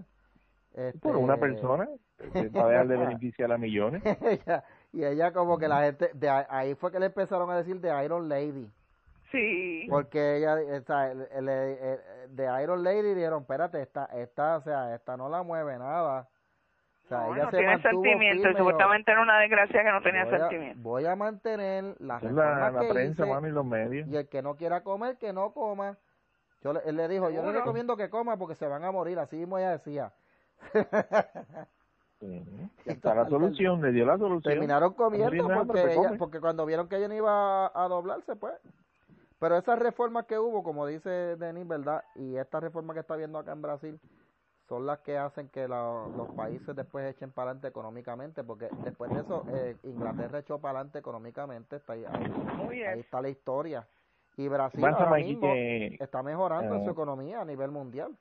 Por una Este, persona, que va a dejar de (laughs) beneficiar a millones. ella- y ella como que la gente, de ahí- ahí fue que le empezaron a decir de Iron Lady. Sí. Porque ella, el- de Iron Lady dijeron, espérate, esta, esta, o sea, esta no la mueve nada. O sea, No, ella no se tiene sentimiento. Y supuestamente era una desgracia que no tenía voy a- sentimiento. Voy a mantener las la, la que prensa, hice, y los medios. y el que no quiera comer, que no coma. Yo le, él le dijo, yo le Seguro. recomiendo que coma porque se van a morir, así mismo ella decía. (laughs) Sí. (laughs) Está la solución, le dio la solución. Terminaron comiendo porque, ella- porque cuando vieron que ella no iba a, a doblarse, pues. Pero esas reformas que hubo, como dice Denis, ¿verdad? Y esta reforma que está viendo acá en Brasil, son las que hacen que la- los países después echen para adelante económicamente, porque después de eso, eh, Inglaterra echó para adelante económicamente, está ahí, ahí, está la historia. Y Brasil Pasa, ahora Mikey, mismo que está mejorando en su eh, economía a nivel mundial.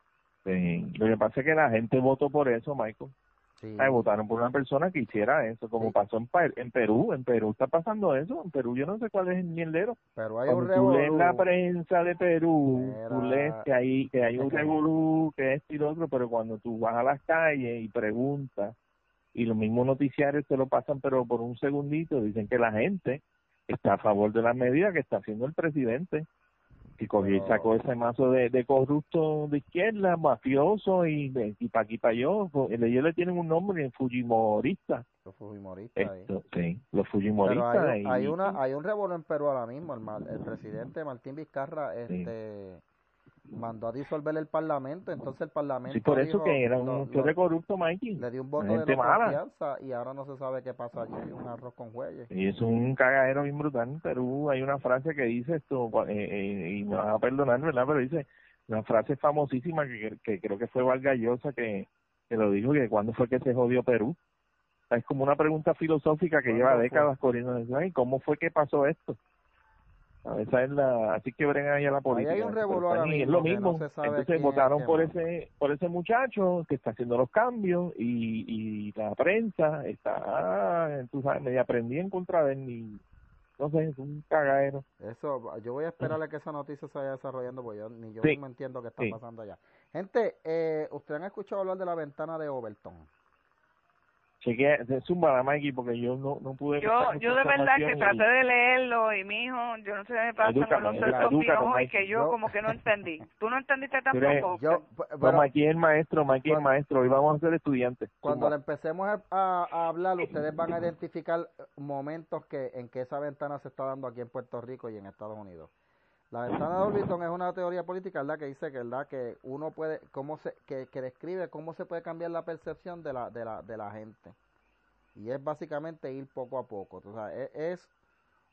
sí, lo que pasa es que la gente votó por eso, Michael. Sí. Votaron por una persona que hiciera eso, como Sí. pasó en, Perú. En Perú está pasando eso. En Perú yo no sé cuál es el mierdero. Pero hay un Cuando tú lees la prensa de Perú, tú Mira. lees que hay, que hay un revolú, que esto y lo otro, pero cuando tú vas a las calles y preguntas, y los mismos noticiarios te lo pasan, pero por un segundito, dicen que la gente está a favor de las medidas que está haciendo el presidente. Y cogió y Pero- sacó ese mazo de, de corrupto de izquierda, mafioso y, y pa' aquí pa' yo. Ellos le tienen un nombre, Fujimorista. Los fujimoristas ahí. Esto, sí, los Pero Fujimoristas. hay, una hay un revuelo en Perú ahora mismo el, el presidente Martín Vizcarra Sí. Mandó a disolver el parlamento entonces el parlamento Sí, por eso dijo- que era un lo- de corrupto, Mikey. le dio un voto de no mala. confianza y ahora no se sabe qué pasó allí hay un arroz con jueyes Y es un cagadero bien brutal. En Perú hay una frase que dice esto, eh, eh, y me van a perdonar, ¿verdad? Pero dice una frase famosísima que, que creo que fue Vargallosa que, que lo dijo, que cuándo fue que se jodió Perú. Es como una pregunta filosófica que ¿Cuándo lleva décadas corriendo. Ay, ¿Cómo fue que pasó esto? Esa es la, así que ahí a la política. hay un ahora es lo no mismo. Entonces votaron por no. ese por ese muchacho que está haciendo los cambios y, y la prensa está, tú sabes, media prendida en contra de él y no sé, es un cagadero. eso yo voy a esperar a que esa noticia se vaya desarrollando porque yo ni yo Sí. me entiendo qué está Sí. pasando allá gente eh, ustedes han escuchado hablar de la ventana de Overton Chequea, zumba Mikey, porque yo no, no pude... Yo, yo de verdad que traté y- de leerlo y mi hijo, yo no sé qué me pasa Edúcame, con los y que yo Yo- como que no entendí. (laughs) ¿Tú no entendiste tampoco? yo No, pero- Mikey es el maestro, Mikey es maestro, hoy vamos a ser estudiantes. Cuando le empecemos a, a- a hablar, ustedes van a identificar momentos que en que esa ventana se está dando aquí en Puerto Rico y en Estados Unidos. La ventana de Overton es una teoría política, ¿verdad? Que dice que, ¿verdad? Que uno puede, cómo se, que, que describe cómo se puede cambiar la percepción de la, de la, de la gente. Y es básicamente ir poco a poco. O sea, es, es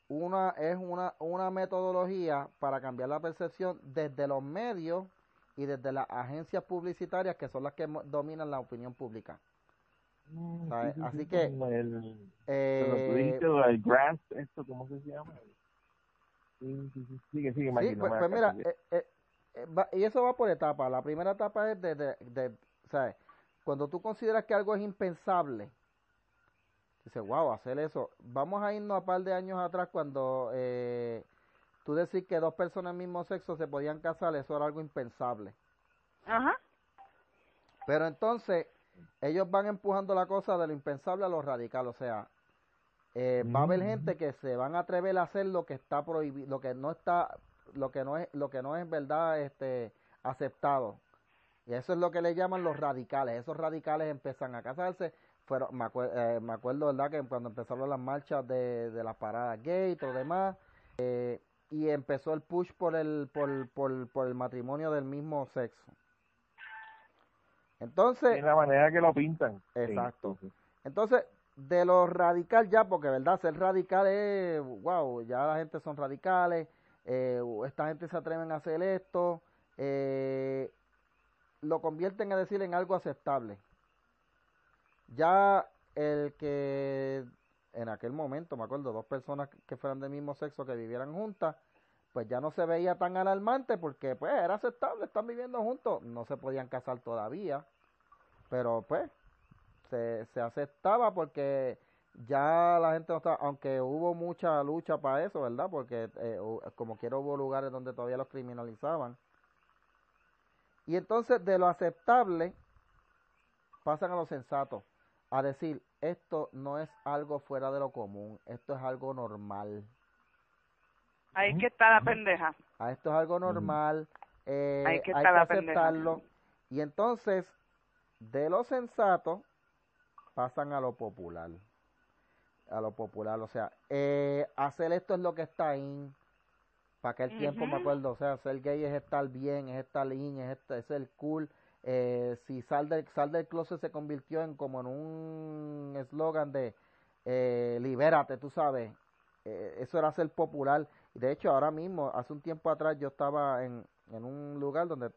una, es una, una metodología para cambiar la percepción desde los medios y desde las agencias publicitarias que son las que dominan la opinión pública. Mm, ¿sabes? sí, sí, Así sí, que, el, Eh, del grass, esto, ¿cómo se llama? Sí, sí, sí, sigue, sigue, Mikey. Sí, no pues, pues mira, eh, eh, eh, va- y eso va por etapas. La primera etapa es de, de, de, ¿sabes? Cuando tú consideras que algo es impensable, dices, wow, hacer eso. Vamos a irnos a par de años atrás cuando eh, tú decís que dos personas del mismo sexo se podían casar, eso era algo impensable. Ajá. Pero entonces, ellos van empujando la cosa de lo impensable a lo radical, o sea, eh, va a haber Mm. gente que se van a atrever a hacer lo que está prohibido, lo que no está, lo que no es, lo que no es verdad, este, aceptado. Y eso es lo que le llaman los radicales. Esos radicales empiezan a casarse. Fueron, me, acue- eh, me acuerdo, ¿verdad? Que cuando empezaron las marchas de, de las paradas gay y todo demás, eh, y empezó el push por el, por, por, por el matrimonio del mismo sexo. Entonces, Es la manera que lo pintan. Exacto. sí. entonces, de lo radical ya, porque verdad, ser radical es, wow, ya la gente son radicales, eh, esta gente se atreven a hacer esto, eh, lo convierten a decir en algo aceptable. Ya el que en aquel momento, me acuerdo, dos personas que fueran del mismo sexo que vivieran juntas, pues ya no se veía tan alarmante porque pues era aceptable, están viviendo juntos, no se podían casar todavía, pero pues se, se aceptaba porque ya la gente no estaba, aunque hubo mucha lucha para eso, ¿verdad? Porque eh, como quiera hubo lugares donde todavía los criminalizaban. Y entonces de lo aceptable pasan a lo sensato, a decir, esto no es algo fuera de lo común, esto es algo normal. Ahí que está la pendeja. A esto es algo normal, eh, hay que, aceptarlo. Y entonces, de lo sensato, pasan a lo popular. A lo popular, o sea, eh, hacer esto es lo que está ahí. Para aquel tiempo me acuerdo, o sea, ser gay es estar bien, es estar in, es, es el cool. Eh, si sal del, sal del closet se convirtió en como en un eslogan de eh, libérate, tú sabes. Eh, eso era ser popular. De hecho, ahora mismo, hace un tiempo atrás, yo estaba en, en un lugar donde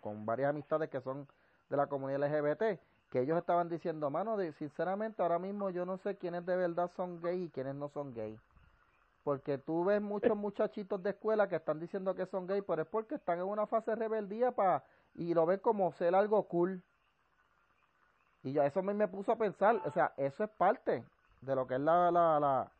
con, varias amistades que son de la comunidad LGBT, que ellos estaban diciendo, mano, sinceramente, ahora mismo yo no sé quiénes de verdad son gay y quiénes no son gay. Porque tú ves muchos muchachitos de escuela que están diciendo que son gay, pero es porque están en una fase de rebeldía para y lo ven como ser algo cool. Y ya eso me, me puso a pensar, o sea, eso es parte de lo que es la, la, la,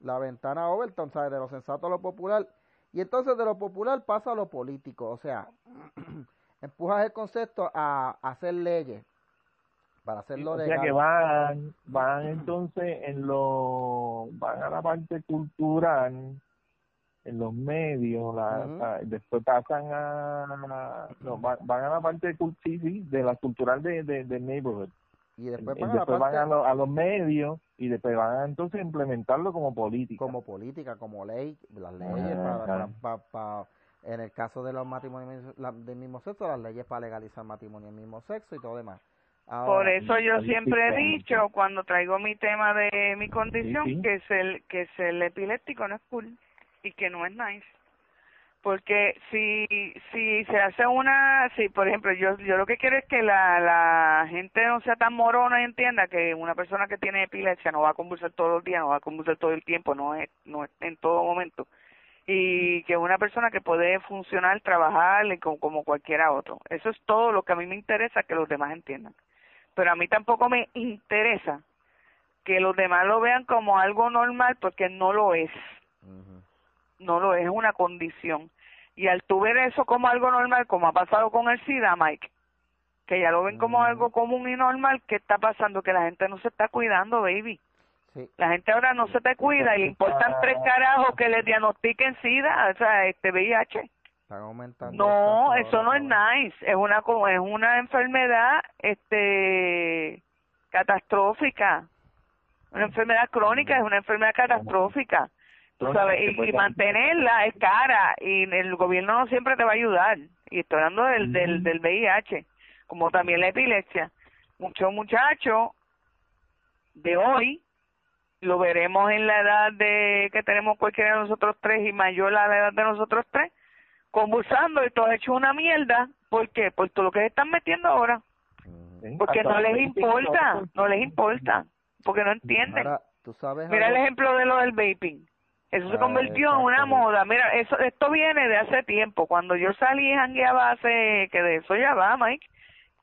la ventana Overton, ¿sabes? De lo sensato a lo popular. Y entonces de lo popular pasa a lo político, o sea, (clears throat) empujas el concepto a, hacer leyes para hacerlo o sea que van van entonces en lo van a la parte cultural en los medios la, después pasan a no, van, a la parte de, sí, de la cultural de, de, neighborhood. Y después, van, a, los medios y después van a entonces implementarlo como política. Como política, como ley, las leyes para, para, en el caso de los matrimonios del mismo sexo, las leyes para legalizar matrimonio del mismo sexo y todo demás. Por eso yo siempre he dicho cuando traigo mi tema de mi condición que es el que es el epiléptico no es cool y que no es nice. Porque si si se hace una si por ejemplo yo yo lo que quiero es que la la gente no sea tan morona y entienda que una persona que tiene epilepsia no va a convulsar todos los días no va a convulsar todo el tiempo no es no es en todo momento. Y que una persona que puede funcionar trabajar como, como cualquiera otro. Eso es todo lo que a mí me interesa que los demás entiendan pero a mí tampoco me interesa que los demás lo vean como algo normal porque no lo es no lo es, es una condición y al tú ver eso como algo normal, como ha pasado con el SIDA, Mike, que ya lo ven como algo común y normal, ¿qué está pasando? Que la gente no se está cuidando, baby. La gente ahora no se te cuida y le importan tres carajos que les diagnostiquen SIDA, o sea, este VIH. No, eso no es nice, es una es una enfermedad este catastrófica. Una enfermedad crónica es una enfermedad catastrófica. Tú sabes, y, mantenerla es cara y el gobierno no siempre te va a ayudar. Y estoy hablando del, del, del VIH, como también la epilepsia. Muchos muchachos de hoy, lo veremos en la edad de que tenemos cualquiera de nosotros tres y mayor a la edad de nosotros tres, convulsando y todo hecho una mierda. ¿Por qué? Por todo lo que se están metiendo ahora. Porque no les importa, no les importa, porque no entienden. Mira el ejemplo de lo del vaping eso se ah, convirtió en una moda. Mira, eso esto viene de hace tiempo. Cuando yo salí y jangueaba hace, que de eso ya va, Mike,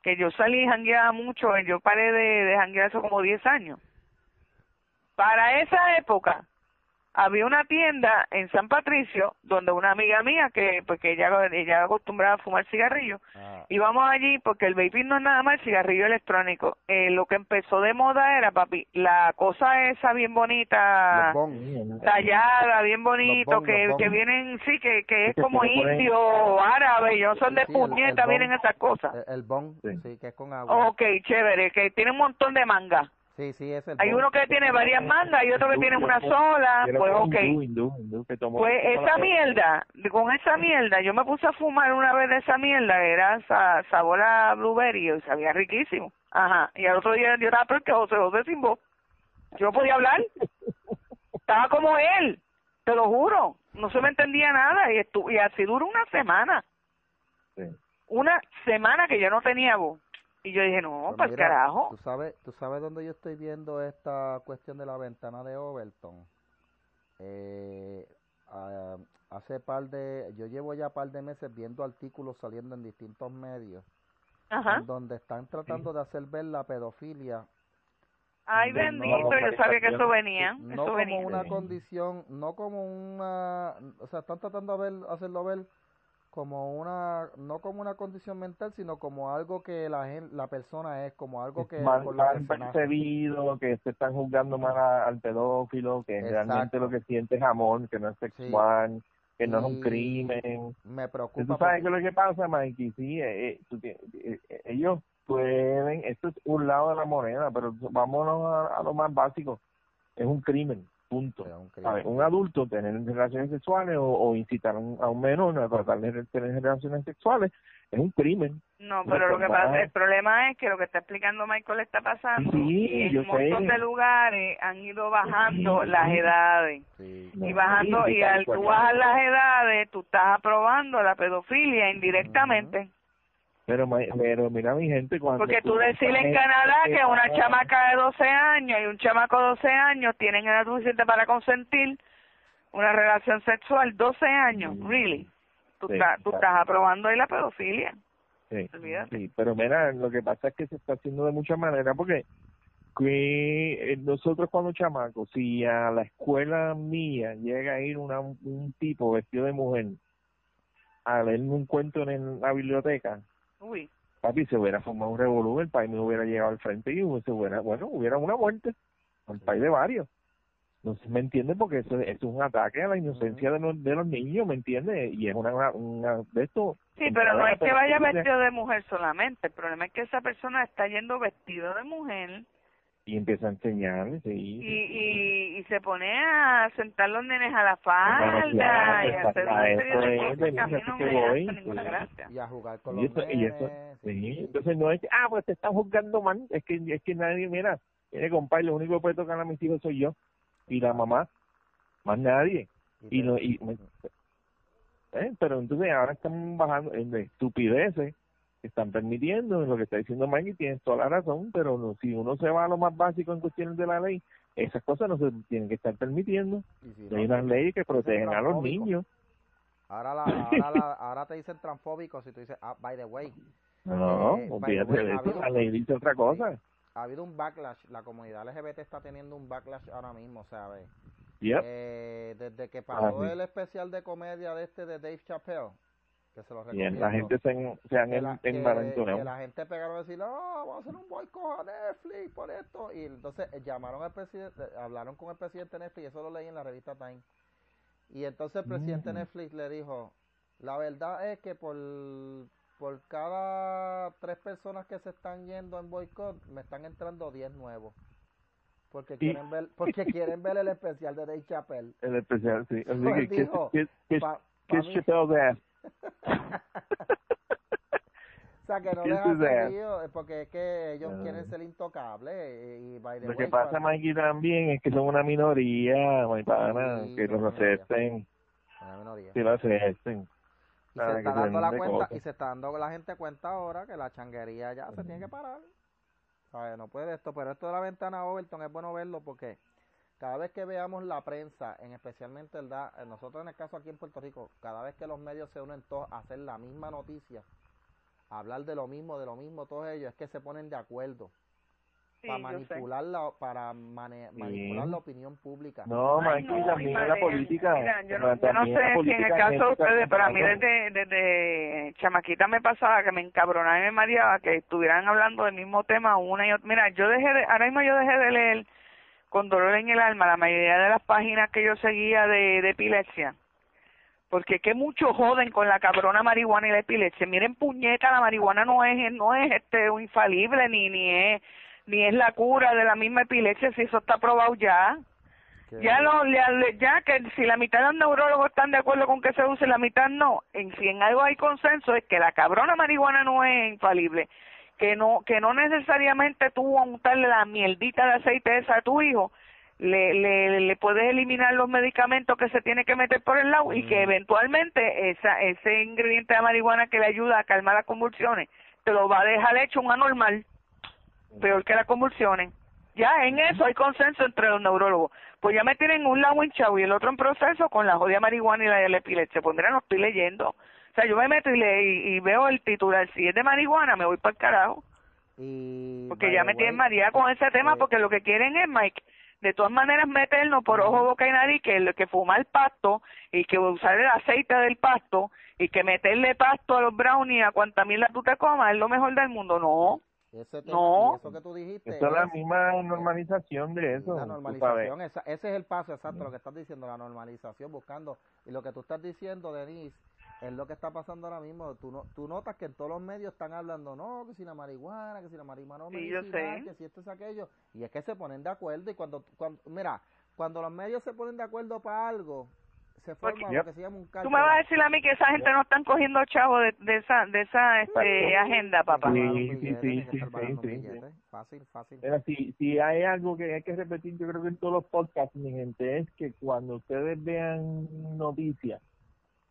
que yo salí y jangueaba mucho, yo paré de, de janguear eso como 10 años. Para esa época, había una tienda en San Patricio donde una amiga mía que pues que ella ella acostumbraba a fumar cigarrillos ah. íbamos allí porque el vaping no es nada más el cigarrillo electrónico. Eh, lo que empezó de moda era papi la cosa esa bien bonita tallada bien bonito que que vienen sí que que es como indio o árabe yo son de puñeta vienen esas cosas. El, bong sí. que es con agua. Okay chévere que tiene un montón de manga Sí, sí, es Hay uno que tiene varias mangas y otro que tiene una sola. Pues, ok. Pues esa mierda, con esa mierda, yo me puse a fumar una vez de esa mierda, era sabor a blueberry y sabía riquísimo. Ajá. Y al otro día yo estaba porque José José sin voz. Yo no podía hablar. Estaba como él, te lo juro. No se me entendía nada y, y así duró una semana. Una semana que yo no tenía voz Y yo dije, no, Pues pues mira, carajo. ¿tú sabes, ¿Tú sabes dónde yo estoy viendo esta cuestión de la ventana de Overton? Eh, ah, hace par de... Yo llevo ya par de meses viendo artículos saliendo en distintos medios Ajá. en donde están tratando de hacer ver la pedofilia Ay, bendito, no yo sabía que eso venía. no Eso como venía. una Sí. condición, no como una, o sea, están tratando de ver, hacerlo ver como una, no como una condición mental, sino como algo que la gente, la persona es, como algo que mal, mal percibido, que se están juzgando mal a- al pedófilo, que Exacto. realmente lo que siente es amor, que no es sexual, que no es un crimen. Me ¿Tú preocupa sabes qué porque- es lo que pasa, Mikey? Sí, eh, eh, tú eh, eh, ellos pueden, esto es un lado de la moneda, pero vámonos a, a lo más básico. Es un crimen, punto. Un crimen. ¿Sabes? Un adulto tener relaciones sexuales o, o incitar a un, a un menor a tratar de tener relaciones sexuales es un crimen. No, pero lo que pasa, el problema es que lo que está explicando Michael está pasando Sí, y en yo un montón sé. de lugares han ido bajando las edades. Sí, Y bajando, sí, y al tú bajar las edades, tú estás aprobando la pedofilia indirectamente. Pero mira mi gente, cuando Porque tú decirle en Canadá que una chamaca de 12 años y un chamaco de 12 años tienen edad suficiente para consentir una relación sexual, 12 años, Mm. really. Tú, Sí, estás, tú exacto. estás aprobando ahí la pedofilia. Sí, sí, pero mira, lo que pasa es que se está haciendo de muchas maneras porque que, eh, nosotros cuando chamacos, si a la escuela mía llega a ir una, un tipo vestido de mujer a leerme un cuento en la biblioteca, Uy, papi, se hubiera formado un revolú, el país me hubiera llegado al frente y se hubiera, bueno, hubiera una muerte, el país de varios. No ¿me entiendes? Porque eso, eso es un ataque a la inocencia de, los, de los niños, ¿me entiendes? Y es una, una, una de esto. Sí, pero no es que vaya vestido de mujer solamente. El problema es que esa persona está yendo vestido de mujer Y empieza a enseñar, sí. y, y, y se pone a sentar los nenes a la Bueno, falda claro, y a hacer una eso serie de es, cosas que a mí de no que me voy, hace ninguna sí. gracia. y a jugar con Y los eso, y eso, nenes, sí. Entonces no es que, ah, pues te están juzgando mal, es que, es que nadie, mira, tiene compadre, lo único que puede tocar a mis hijos soy yo y la mamá, más nadie. Y, lo, y me- ¿eh? pero entonces ahora están bajando en de estupideces están permitiendo lo que está diciendo Mikey tienes toda la razón pero no, si uno se va a lo más básico en cuestiones de la ley esas cosas no se tienen que estar permitiendo si no, hay unas leyes que protegen a los transfóbico. niños Ahora, la, ahora, la- ahora te dicen transfóbicos si tú dices, ah, by the way, no Eh, olvídate way, de eso la ley dice otra cosa ha habido un backlash, la comunidad LGBT está teniendo un backlash ahora mismo, ¿sabes? Yep. Eh, desde que pasó sí. el especial de comedia de este de Dave Chappelle, que se lo y recomiendo. la gente se, en- se han que que- envalentonado. que la gente pegaron a decir, no, vamos a hacer un boicot a Netflix por esto. Y entonces eh, llamaron al presidente, eh, hablaron con el presidente de Netflix, eso lo leí en la revista Time. Y entonces el presidente de Mm. Netflix le dijo, la verdad es que por, por cada tres personas que se están yendo en boicot, me están entrando diez nuevos. Porque quieren ver, porque (laughs) quieren ver el especial de Dave Chappelle. el especial sí así Pues que kiss, dijo, kiss, kiss, Pa- pa' mí-. O sea, que no ¿Qué les lío, eh, porque es que ellos Ah. quieren ser intocables. Y, by the Lo way, que pasa, cuando- Mikey, también es que son una minoría, mi pana, Sí, que los acepten, Una minoría. que lo acepten. Y se está dando la de cuenta, cosas. y se está dando la gente cuenta ahora que la changuería ya se tiene que parar. No puede esto, pero esto de la ventana Overton es bueno verlo porque cada vez que veamos la prensa, en especialmente el da- eh, nosotros en el caso aquí en Puerto Rico, cada vez que los medios se unen todos a hacer la misma noticia, a hablar de lo mismo, de lo mismo, todos ellos, es que se ponen de acuerdo Sí, para manipular la, para mane- Sí. manipular la opinión pública. No, Ay, Mikey, no, también la política. Mira, yo no, yo sé si en el caso de ustedes, pero a mí desde, desde chamaquita me pasaba que me encabronaba y me mareaba que estuvieran hablando del mismo tema una y otra. Mira, yo dejé de, ahora mismo yo dejé de leer con dolor en el alma la mayoría de las páginas que yo seguía de, de epilepsia. Porque que mucho joden con la cabrona marihuana y la epilepsia. Miren, puñeta, la marihuana no es, no es este un infalible ni ni es ni es la cura de la misma epilepsia, si eso está probado ya. Ya lo, ya, ya que si la mitad de los neurólogos están de acuerdo con que se use, la mitad no. En si en algo hay consenso es que la cabrona marihuana no es infalible, que no que no necesariamente tú a untarle la mierdita de aceite esa a tu hijo le, le, le puedes eliminar los medicamentos que se tiene que meter por el lado y que Mm. eventualmente esa ese ingrediente de marihuana que le ayuda a calmar las convulsiones te lo va a dejar hecho un anormal, peor que las convulsiones. Ya en eso hay consenso entre los neurólogos. Pues ya me tienen un lado hinchado y el otro en proceso con la jodida marihuana y la, la epilepsia. Pues mira, no estoy leyendo. O sea, yo me meto y, le, y, veo el titular. Si es de marihuana, me voy para el carajo. Y, porque ya me tienen maría con ese tema, eh, porque lo que quieren es, Mike, de todas maneras meternos por ojo, boca y nariz, que, que fumar pasto y que usar el aceite del pasto y que meterle pasto a los brownies a cuanta mierda tú te comas es lo mejor del mundo. No. no. eso que tú dijiste. Eso es la misma normalización de eso. La normalización, ese es el paso exacto, lo que estás diciendo, la normalización, buscando. Y lo que tú estás diciendo, Denise, es lo que está pasando ahora mismo. Tú, no, tú notas que en todos los medios están hablando, no, que si la marihuana, que si la marihuana no sí, que si esto es aquello. Y es que se ponen de acuerdo y cuando, cuando mira, cuando los medios se ponen de acuerdo para algo, se forma lo que se llama un Tú me vas a decir a mí que esa gente no están cogiendo chavo de, de esa de esa este, agenda, papá. Sí, sí, sí, sí, Fácil, fácil. Pero si, si hay algo que hay que repetir, yo creo que en todos los podcasts, mi gente, es que cuando ustedes vean noticias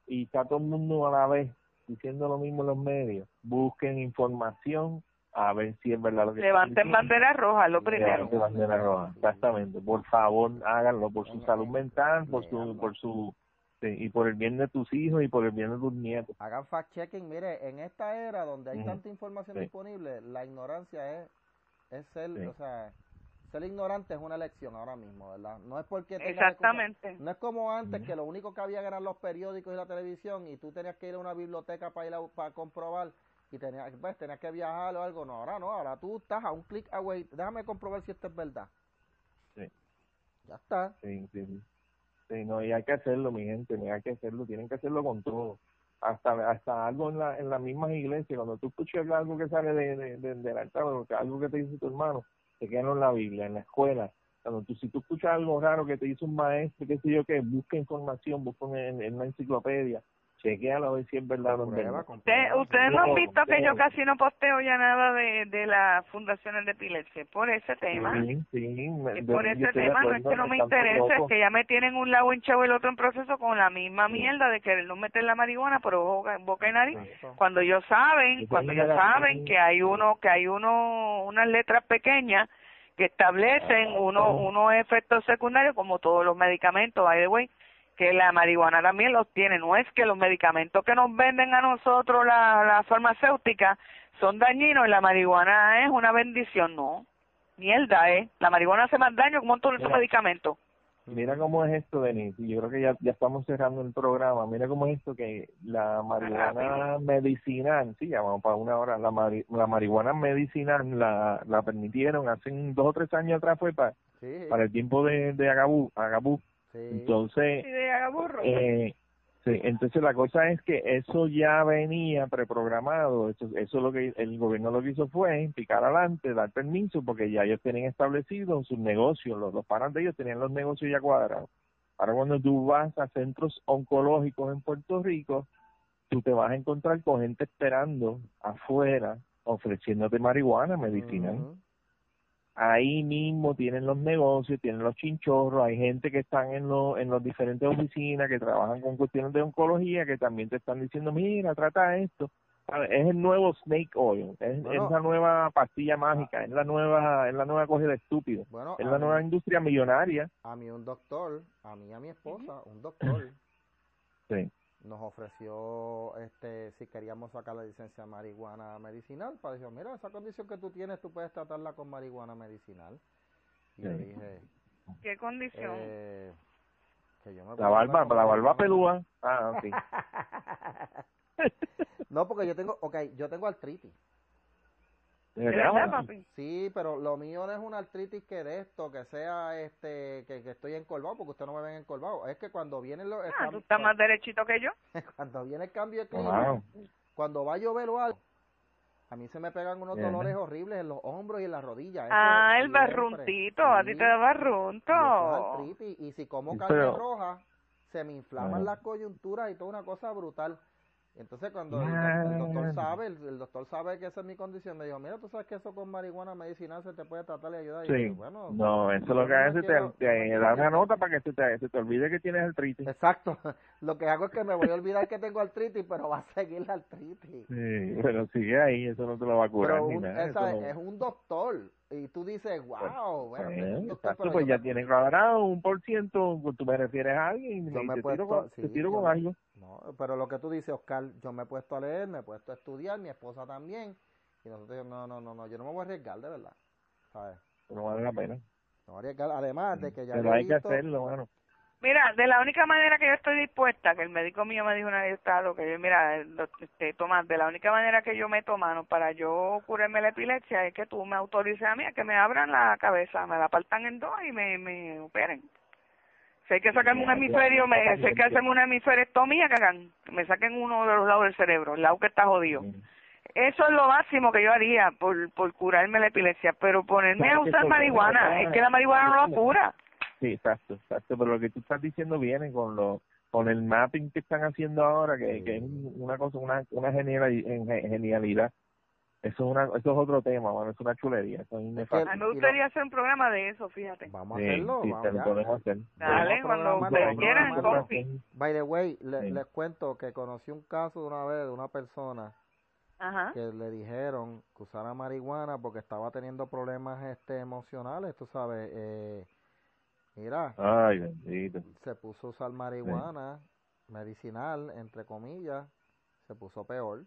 y está todo el mundo a la vez diciendo lo mismo en los medios, busquen información a ver si es verdad lo que Levanten bandera roja, lo primero. Levanten bandera roja, exactamente. Por favor, háganlo por su salud mental, por su, por su y por el bien de tus hijos y por el bien de tus nietos. Hagan fact-checking. Mire, en esta era donde hay tanta información disponible, la ignorancia es, es ser, o sea, ser ignorante es una elección ahora mismo, ¿verdad? No es porque Exactamente. no es como antes que lo único que había eran los periódicos y la televisión y tú tenías que ir a una biblioteca para ir a, para comprobar y tenías, pues, tenías que viajar o algo. No, ahora no, ahora tú estás a un clic away. Déjame comprobar si esto es verdad. Sí. Ya está. Sí, sí, sí. no, y hay que hacerlo, mi gente, hay que hacerlo, tienen que hacerlo con todo. Hasta hasta algo en la en las mismas iglesias, cuando tú escuchas algo que sale de, de, de, del altar, algo que te dice tu hermano, en la Biblia, en la escuela. Cuando tú, si tú escuchas algo raro que te dice un maestro, qué sé yo, que busca información, busca en, en una enciclopedia, chequealo a ver si es verdad o no. Ustedes no han visto que yo casi no posteo ya nada de, de las fundaciones de epilepsia por ese tema. Sí, sí. por ese tema, no es que no me interese, es que ya me tienen un lado hinchado y el otro en proceso con la misma mierda de querer no meter la marihuana por boca, boca y nariz. Cuando ellos saben, cuando ellos saben que hay uno, que hay uno, unas letras pequeñas que establecen uno, unos efectos secundarios como todos los medicamentos, by the way, que la marihuana también los tiene. No es que los medicamentos que nos venden a nosotros la, la farmacéutica son dañinos y la marihuana es una bendición. No, mierda, ¿eh? La marihuana hace más daño que un montón de medicamentos. Mira cómo es esto, Denis, yo creo que ya, ya estamos cerrando el programa. Mira cómo es esto que la marihuana medicinal, sí, ya vamos para una hora, la, la marihuana medicinal la, la permitieron hace dos o tres años atrás, fue para, para el tiempo de, de Agabú, Agabú entonces, eh, sí, entonces la cosa es que eso ya venía preprogramado, eso, eso lo que el gobierno lo que hizo fue picar adelante, dar permiso, porque ya ellos tenían establecido sus negocios, los, los panas de ellos tenían los negocios ya cuadrados. Ahora cuando tú vas a centros oncológicos en Puerto Rico, tú te vas a encontrar con gente esperando afuera ofreciéndote marihuana medicinal ahí mismo tienen los negocios, tienen los chinchorros, hay gente que están en, los en las diferentes oficinas que trabajan con cuestiones de oncología que también te están diciendo, mira, trata esto. Es el nuevo snake oil, es, la nueva pastilla mágica, es la nueva es la nueva cogida estúpido, es la nueva industria millonaria. A mí un doctor, a mí a mi esposa, un doctor. sí nos ofreció este si queríamos sacar la licencia de marihuana medicinal para decir mira esa condición que tú tienes tú puedes tratarla con marihuana medicinal y yo dije qué condición eh, que yo la barba la barba pelúa. Ah sí (laughs) (laughs) no porque yo tengo okay yo tengo artritis Sí, pero lo mío no es una artritis que de esto, que sea este, que, que estoy encorvado, porque usted no me ven encorvado. Es que cuando viene lo, ah, tú estás más derechito que yo. (laughs) cuando viene el cambio de clima, cuando va a llover o algo, a mí se me pegan unos dolores horribles en los hombros y en las rodillas. ah, el barruntito, a ti te da barrunto. Y, si como carne roja, se me inflaman las coyunturas y toda una cosa brutal. Entonces cuando el, el doctor sabe, el, el doctor sabe que esa es mi condición, me dijo, mira, tú sabes que eso con marihuana medicinal se te puede tratar y ayudar. Y yo, Sí. bueno, No, eso lo que no hace es quiero- te, te da una nota para que se te, se te olvide que tienes artritis. Exacto. (laughs) Lo que hago es que me voy a olvidar que tengo artritis, pero va a seguir la artritis. Sí, pero sigue ahí, eso no te lo va a curar Pero ni nada. esa- no- es un doctor. Y tú dices, wow, bueno, Eh, es un doctor, pero pues yo ya me- tiene cuadrado un por ciento, pues tú me refieres a alguien y me te, puesto- tiro con, sí, te tiro con algo. No, pero lo que tú dices, Oscar, yo me he puesto a leer, me he puesto a estudiar, mi esposa también. Y nosotros, no, no, no, no, yo no me voy a arriesgar, de verdad. ¿Sabes? No vale la pena. Voy a arriesgar. Además de que ya Pero hay que hacerlo, bueno. Mira, de la única manera que yo estoy dispuesta, que el médico mío me dijo una vez, estado que yo, mira, eh, este, Tomás, de la única manera que yo meto mano para yo curarme la epilepsia es que tú me autorices a mí a que me abran la cabeza, me la partan en dos y me, me operen. Si hay que sacarme un hemisferio, me, si hay que hacerme una hemisferectomía, que hagan, me saquen uno de los lados del cerebro, el lado que está jodido. Eso es lo máximo que yo haría por, por curarme la epilepsia, pero ponerme a usar marihuana, es que la marihuana no lo cura. Sí, exacto, exacto. Pero lo que tú estás diciendo viene con lo con el mapping que están haciendo ahora, que, que es una cosa, una, una geniali- en- genialidad. Eso es, una, eso es otro tema, bueno, es una chulería. Eso es. A mí me gustaría hacer un programa de eso, fíjate. Vamos a hacerlo. sí, vamos te lo ya. podemos hacer. Dale, cuando ustedes quieran. By the way, le- Sí. les cuento que conocí un caso de una vez de una persona Ajá. que le dijeron que usara marihuana porque estaba teniendo problemas este emocionales, tú sabes. Eh, mira, Ay, bendito. se puso a usar marihuana medicinal, entre comillas, se puso peor.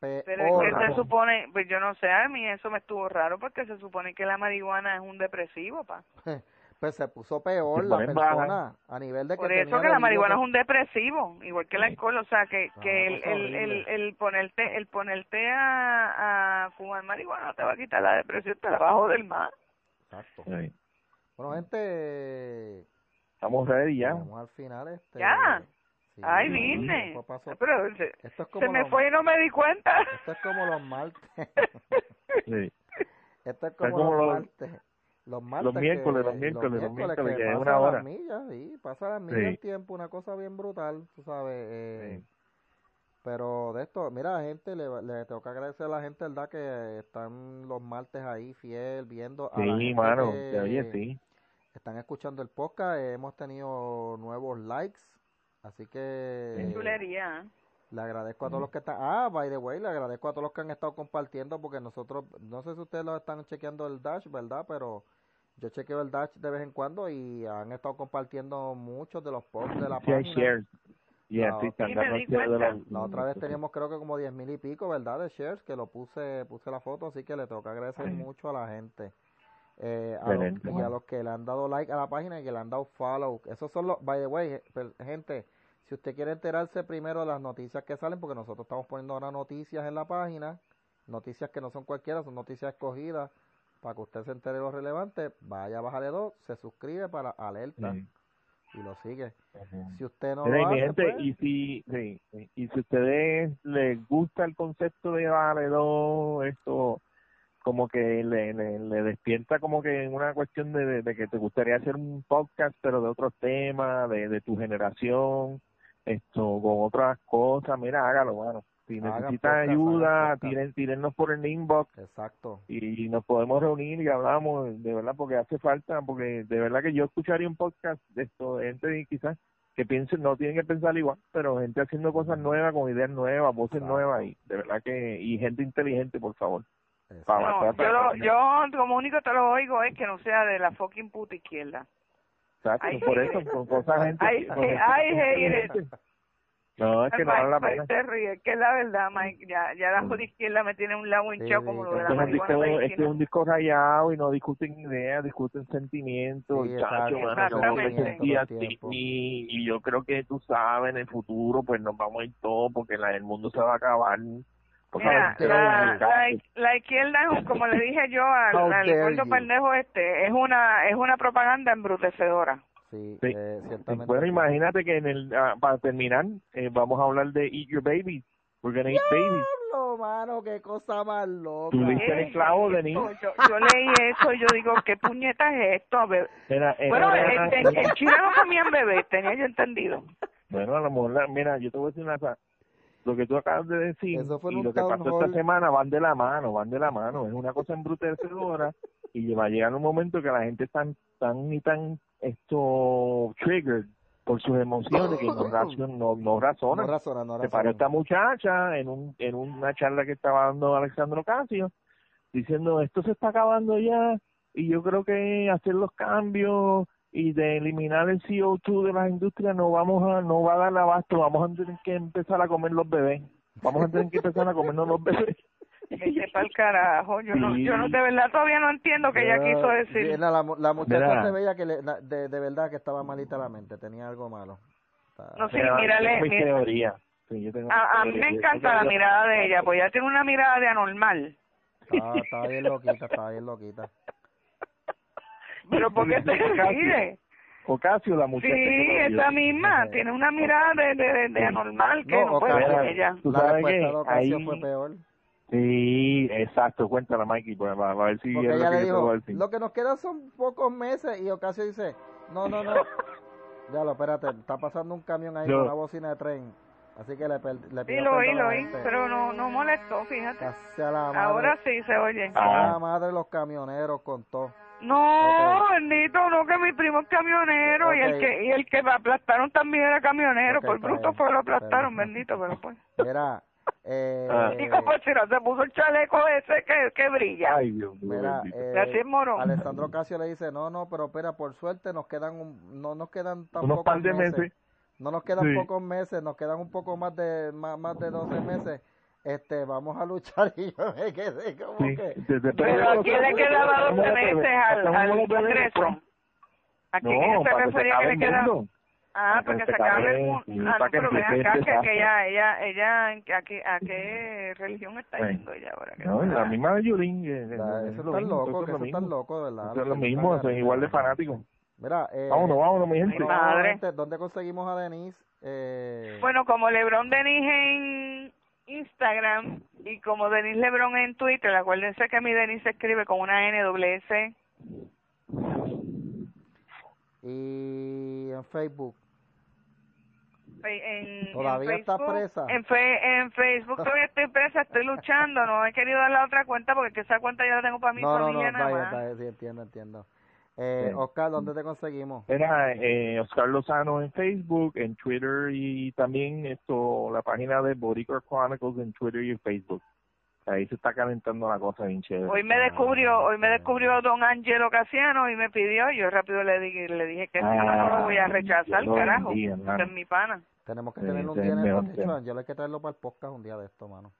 Peor. Pero es que se supone, pues yo no sé, a mí eso me estuvo raro porque se supone que la marihuana es un depresivo, pa. (laughs) pues se puso peor la persona a nivel de que Por eso que la marihuana es un depresivo, igual que el alcohol, o sea, que, Ah, que el, es el, el, ponerte el ponerte a, a fumar marihuana no te va a quitar la depresión, te la va a joder más. Exacto. Sí. Bueno, gente, Estamos ready ya. llegamos al final. Este, Ya. Sí, Ay, vine. pasó. Pero se, Esto es como se me los- fue y no me di cuenta. Esto es como los martes. (laughs) Sí. Esto es como, como los, los- martes. Los martes. miércoles, que- los miércoles, los miércoles, que es pasa una las hora. millas, sí, pasa las millas Sí. el tiempo, una cosa bien brutal, tú sabes. Eh, Sí. Pero de esto, mira, gente, le, le tengo que agradecer a la gente, ¿verdad? Que están los martes ahí fiel, viendo. A la Sí, mano, que que, oye, sí. Están escuchando el podcast, eh, hemos tenido nuevos likes, así que. Chulería. Le agradezco a todos los que están. Ah, by the way, le agradezco a todos los que han estado compartiendo porque nosotros, no sé si ustedes lo están chequeando el Dash, ¿verdad? Pero yo chequeo el Dash de vez en cuando y han estado compartiendo muchos de los posts de la Sí, página. shares. Yeah, sí, sí de La otra vez teníamos creo que como diez mil y pico, ¿verdad? De shares, que lo puse, puse la foto, así que le tengo que agradecer Sí. mucho a la gente. Eh, a los, y a los que le han dado like a la página y que le han dado follow. Esos son los, by the way, gente, si usted quiere enterarse primero de las noticias que salen, porque nosotros estamos poniendo ahora noticias en la página, noticias que no son cualquiera, son noticias escogidas, para que usted se entere de lo relevante, vaya a bajarle dos, se suscribe para alerta Sí. y lo sigue. Si usted no Mira, y lo mi hace, gente, pues, y si, sí, y si ustedes les gusta el concepto de valedor, esto como que le, le, le despierta como que una cuestión de, de, de que te gustaría hacer un podcast pero de otros temas, de, de tu generación, esto con otras cosas, mira, hágalo, bueno. Si podcast, ayuda, tiren, tírennos por el inbox exacto. y nos podemos reunir y hablamos de verdad porque hace falta porque de verdad que yo escucharía un podcast de esto de gente quizás que piensen no tienen que pensar igual pero gente haciendo cosas nuevas con ideas nuevas voces Exacto. nuevas y de verdad que y gente inteligente por favor. No, yo, lo, yo como único te lo oigo es que no sea de la fucking puta izquierda. Ay, por eso it. con cosas gente con hate it. inteligente. no es que no vale la pena es que es la verdad, Mike, ya, ya la joda izquierda me tiene un lado hinchado sí, como lo de la marihuana este es un disco rayado y no discuten ideas, discuten sentimientos, Sí, chacho, exacto, mano, yo me exactamente. sentí Todo el así y, y yo creo que tú sabes, en el futuro pues nos vamos a ir todos porque la, el mundo se va a acabar. Pues, Mira, la, la, la izquierda, como le dije yo al, al gordo pendejo este, es una es una propaganda embrutecedora. Sí, Sí. eh, ciertamente. Bueno, imagínate que en el ah, para terminar eh, vamos a hablar de Eat Your Babies. We're gonna eat babies. Diablo, mano, qué cosa más loca. Tú viste el ¿Qué esclavo es de esto? niño. Yo, yo leí eso y yo digo, ¿qué puñeta es esto? A ver, Era- era- Bueno, era- (laughs) en, en- en China no comían bebés, tenía yo entendido. Bueno, a lo mejor, mira, yo te voy a decir una cosa. Lo que tú acabas de decir y lo que pasó hall. esta semana van de la mano, van de la mano. Es una cosa embrutecedora (laughs) y va a llegar un momento que la gente está tan y tan esto triggered por sus emociones que no, (laughs) no, no razona. No razona, no Se paró razona. esta muchacha en un en una charla que estaba dando Alexandro Casio diciendo esto se está acabando ya y yo creo que hacer los cambios y de eliminar el CO2 de las industrias no vamos a no va a dar abasto vamos a tener que empezar a comer los bebés vamos a tener que empezar a comernos los bebés (laughs) Vete pa'l carajo. Yo no, Sí. yo no, de verdad todavía no entiendo que ella quiso decir. la, mu- la muchacha Mira. se veía que le- de, de verdad que estaba malita la mente, tenía algo malo. Está- No sé, Mira, mírale, mi mira. teoría Sí, yo tengo A, a mí me encanta la mirada de ella, pues ella tiene una mirada de anormal. Estaba, estaba bien loquita, estaba bien loquita. Pero ¿por qué te ríes? Ocasio la muchacha Sí, que esa misma, tiene una mirada de, de, de, anormal que No, no, puede ser ella. Tú la sabes de Ocasio Ahí- fue peor. Sí, exacto, cuéntala Mikey, pues, a ver si Porque es lo ella que le dijo, lo que nos quedan son pocos meses y Ocasio dice, no, no, no. (laughs) Ya lo, espérate, está pasando un camión ahí No. con una bocina de tren. Así que le, per- le Sí, pido lo oí, lo la oí, pero no, no molestó, fíjate. Casi a la madre, Ahora sí se oye. a la Ah. madre de los camioneros con todo. No, Ok. bendito, no, que mi primo es camionero y el que y el que me aplastaron también era camionero. Ok, por bruto fue lo aplastaron, bien. bendito, pero pues. (laughs) Mira, eh, Ah. Digo, pues si no se puso el chaleco ese que, que brilla. Ay, Dios mío, Mira, eh, morón. Alessandro Casio le dice, no, no, pero espera, por suerte nos quedan, un- no nos quedan tan unos pocos par de meses. No nos quedan Sí. pocos meses, nos quedan un poco más de más, más de 12 meses. Este, vamos a luchar y yo me quedé como Sí, que Pero ¿a quién le quedaba 12 Hacemos meses los al, Congreso? ¿A quién No, se para que se refería que le quedaba? Ah, porque que se acabe, el mundo. Ah, para no, que pero ven acá que, ella, ella, ella, ¿en qué- ¿a qué, a qué religión está yendo ella ahora? Que No, la misma de Yulín. eh, eh, es eso loco, es loco, de verdad. Eso es lo mismo, son igual de fanáticos. Mira, eh, Vámonos, vámonos, mi gente. Madre. ¿dónde conseguimos a Denise? Eh, Bueno, como Lebron Denis en Instagram y como Denis Lebron en Twitter, acuérdense que mi Denis se escribe con una N doble S. y en Facebook. En, ¿Todavía en está Facebook, presa? En, fe- en Facebook todavía estoy presa, estoy luchando, no he querido dar la otra cuenta porque es que esa cuenta yo la tengo para mi no, no, no, familia nada vaya, más. vaya, sí, entiendo, entiendo. Eh, Sí. Oscar, ¿dónde te conseguimos? Era eh, Oscar Lozano en Facebook, en Twitter y también esto la página de Boricua Chronicles en Twitter y en Facebook. Ahí se está calentando la cosa bien chévere. Hoy me descubrió, hoy me descubrió don Angelo Casiano y me pidió, yo rápido le dije, le dije que yo no lo voy a rechazar, Dios carajo, bendiga, es mi pana. Tenemos que Sí, tenerlo un día en el tema. Angelo hay que traerlo para el podcast un día de esto, mano.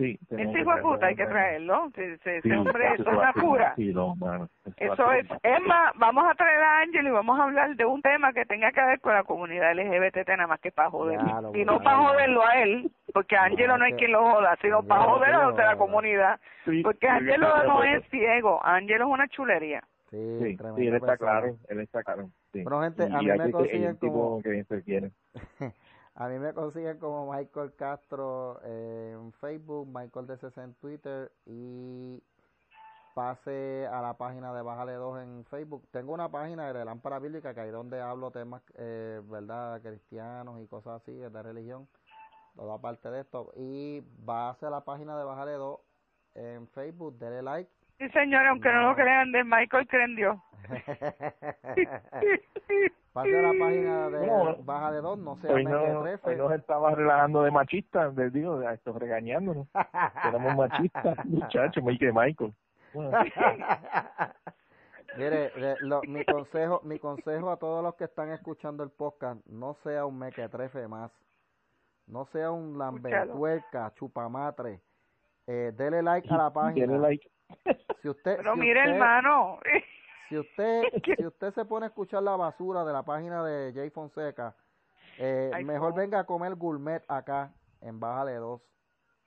Sí, Ese hijo de puta hay que traerlo. ese hombre, es una ser un cura. vacilón, mano. va a Eso es, más, vamos a traer a Ángel y vamos a hablar de un tema que tenga que ver con la comunidad LGBT nada más que para joder. Y no bueno. para joderlo a él, porque a Ángelo no hay quien lo joda, sino para joder a tío, los de la comunidad. Porque Ángelo no es ciego, Ángelo es una chulería. Sí, Sí, tremenda sí, él está persona. claro, él está claro. Sí. Bueno, gente, y a mí me consiguen el tipo como- que se quiere. (laughs) A mí me consiguen como Michael Castro en Facebook, Michael DC en Twitter y pase a la página de Bájale 2 en Facebook. Tengo una página de Lámpara Bíblica que ahí donde hablo temas, eh, verdad, cristianos y cosas así, de religión, toda parte de esto. Y base a la página de Bájale 2 en Facebook, dele like. Sí, señor, aunque no, No. lo crean, de Michael creen Dios. (laughs) pase a la página de No. Bájale 2, no sea Hoy, no, hoy nos estaba relajando de machistas, les digo, a estos regañándonos. (laughs) Éramos machistas, muchachos, Michael Michael. Bueno, (laughs) Mire, lo- mi consejo, mi consejo a todos los que están escuchando el podcast, no sea un mequetrefe más, no sea un lambertuerca, chupamatre, eh, dele like a la (laughs) página. Denle like. Si usted, Pero si mire, usted- hermano, si usted, (laughs) si usted se pone a escuchar la basura de la página de Jay Fonseca, eh, Ay, mejor no. venga a comer gourmet acá en Bájale 2,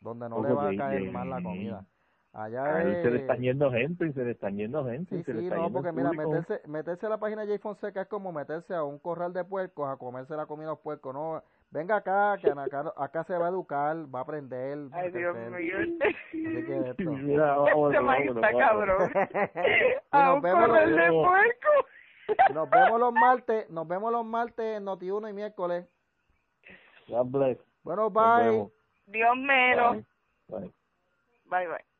donde no Ok, le va a caer mal la comida. Allá Ahí se le es- están yendo gente, y se le están yendo gente. y Sí, se le sí, está no, porque mira, público. meterse, meterse a la página de Jay Fonseca es como meterse a un corral de puercos a comerse la comida de los puercos. No, venga acá, que acá, acá se va a educar, va a aprender. va a ay Dios crecer. mío, Así que (laughs) esto. Mira, vámonos, este vámonos, está vámonos. cabrón. (laughs) A nos un vemos los- de puerco. Nos vemos los martes, nos vemos los martes en Noti1 y miércoles. God bless. Bueno, Nos bye. vemos. Dios mero. Bye. Bye. Bye, bye.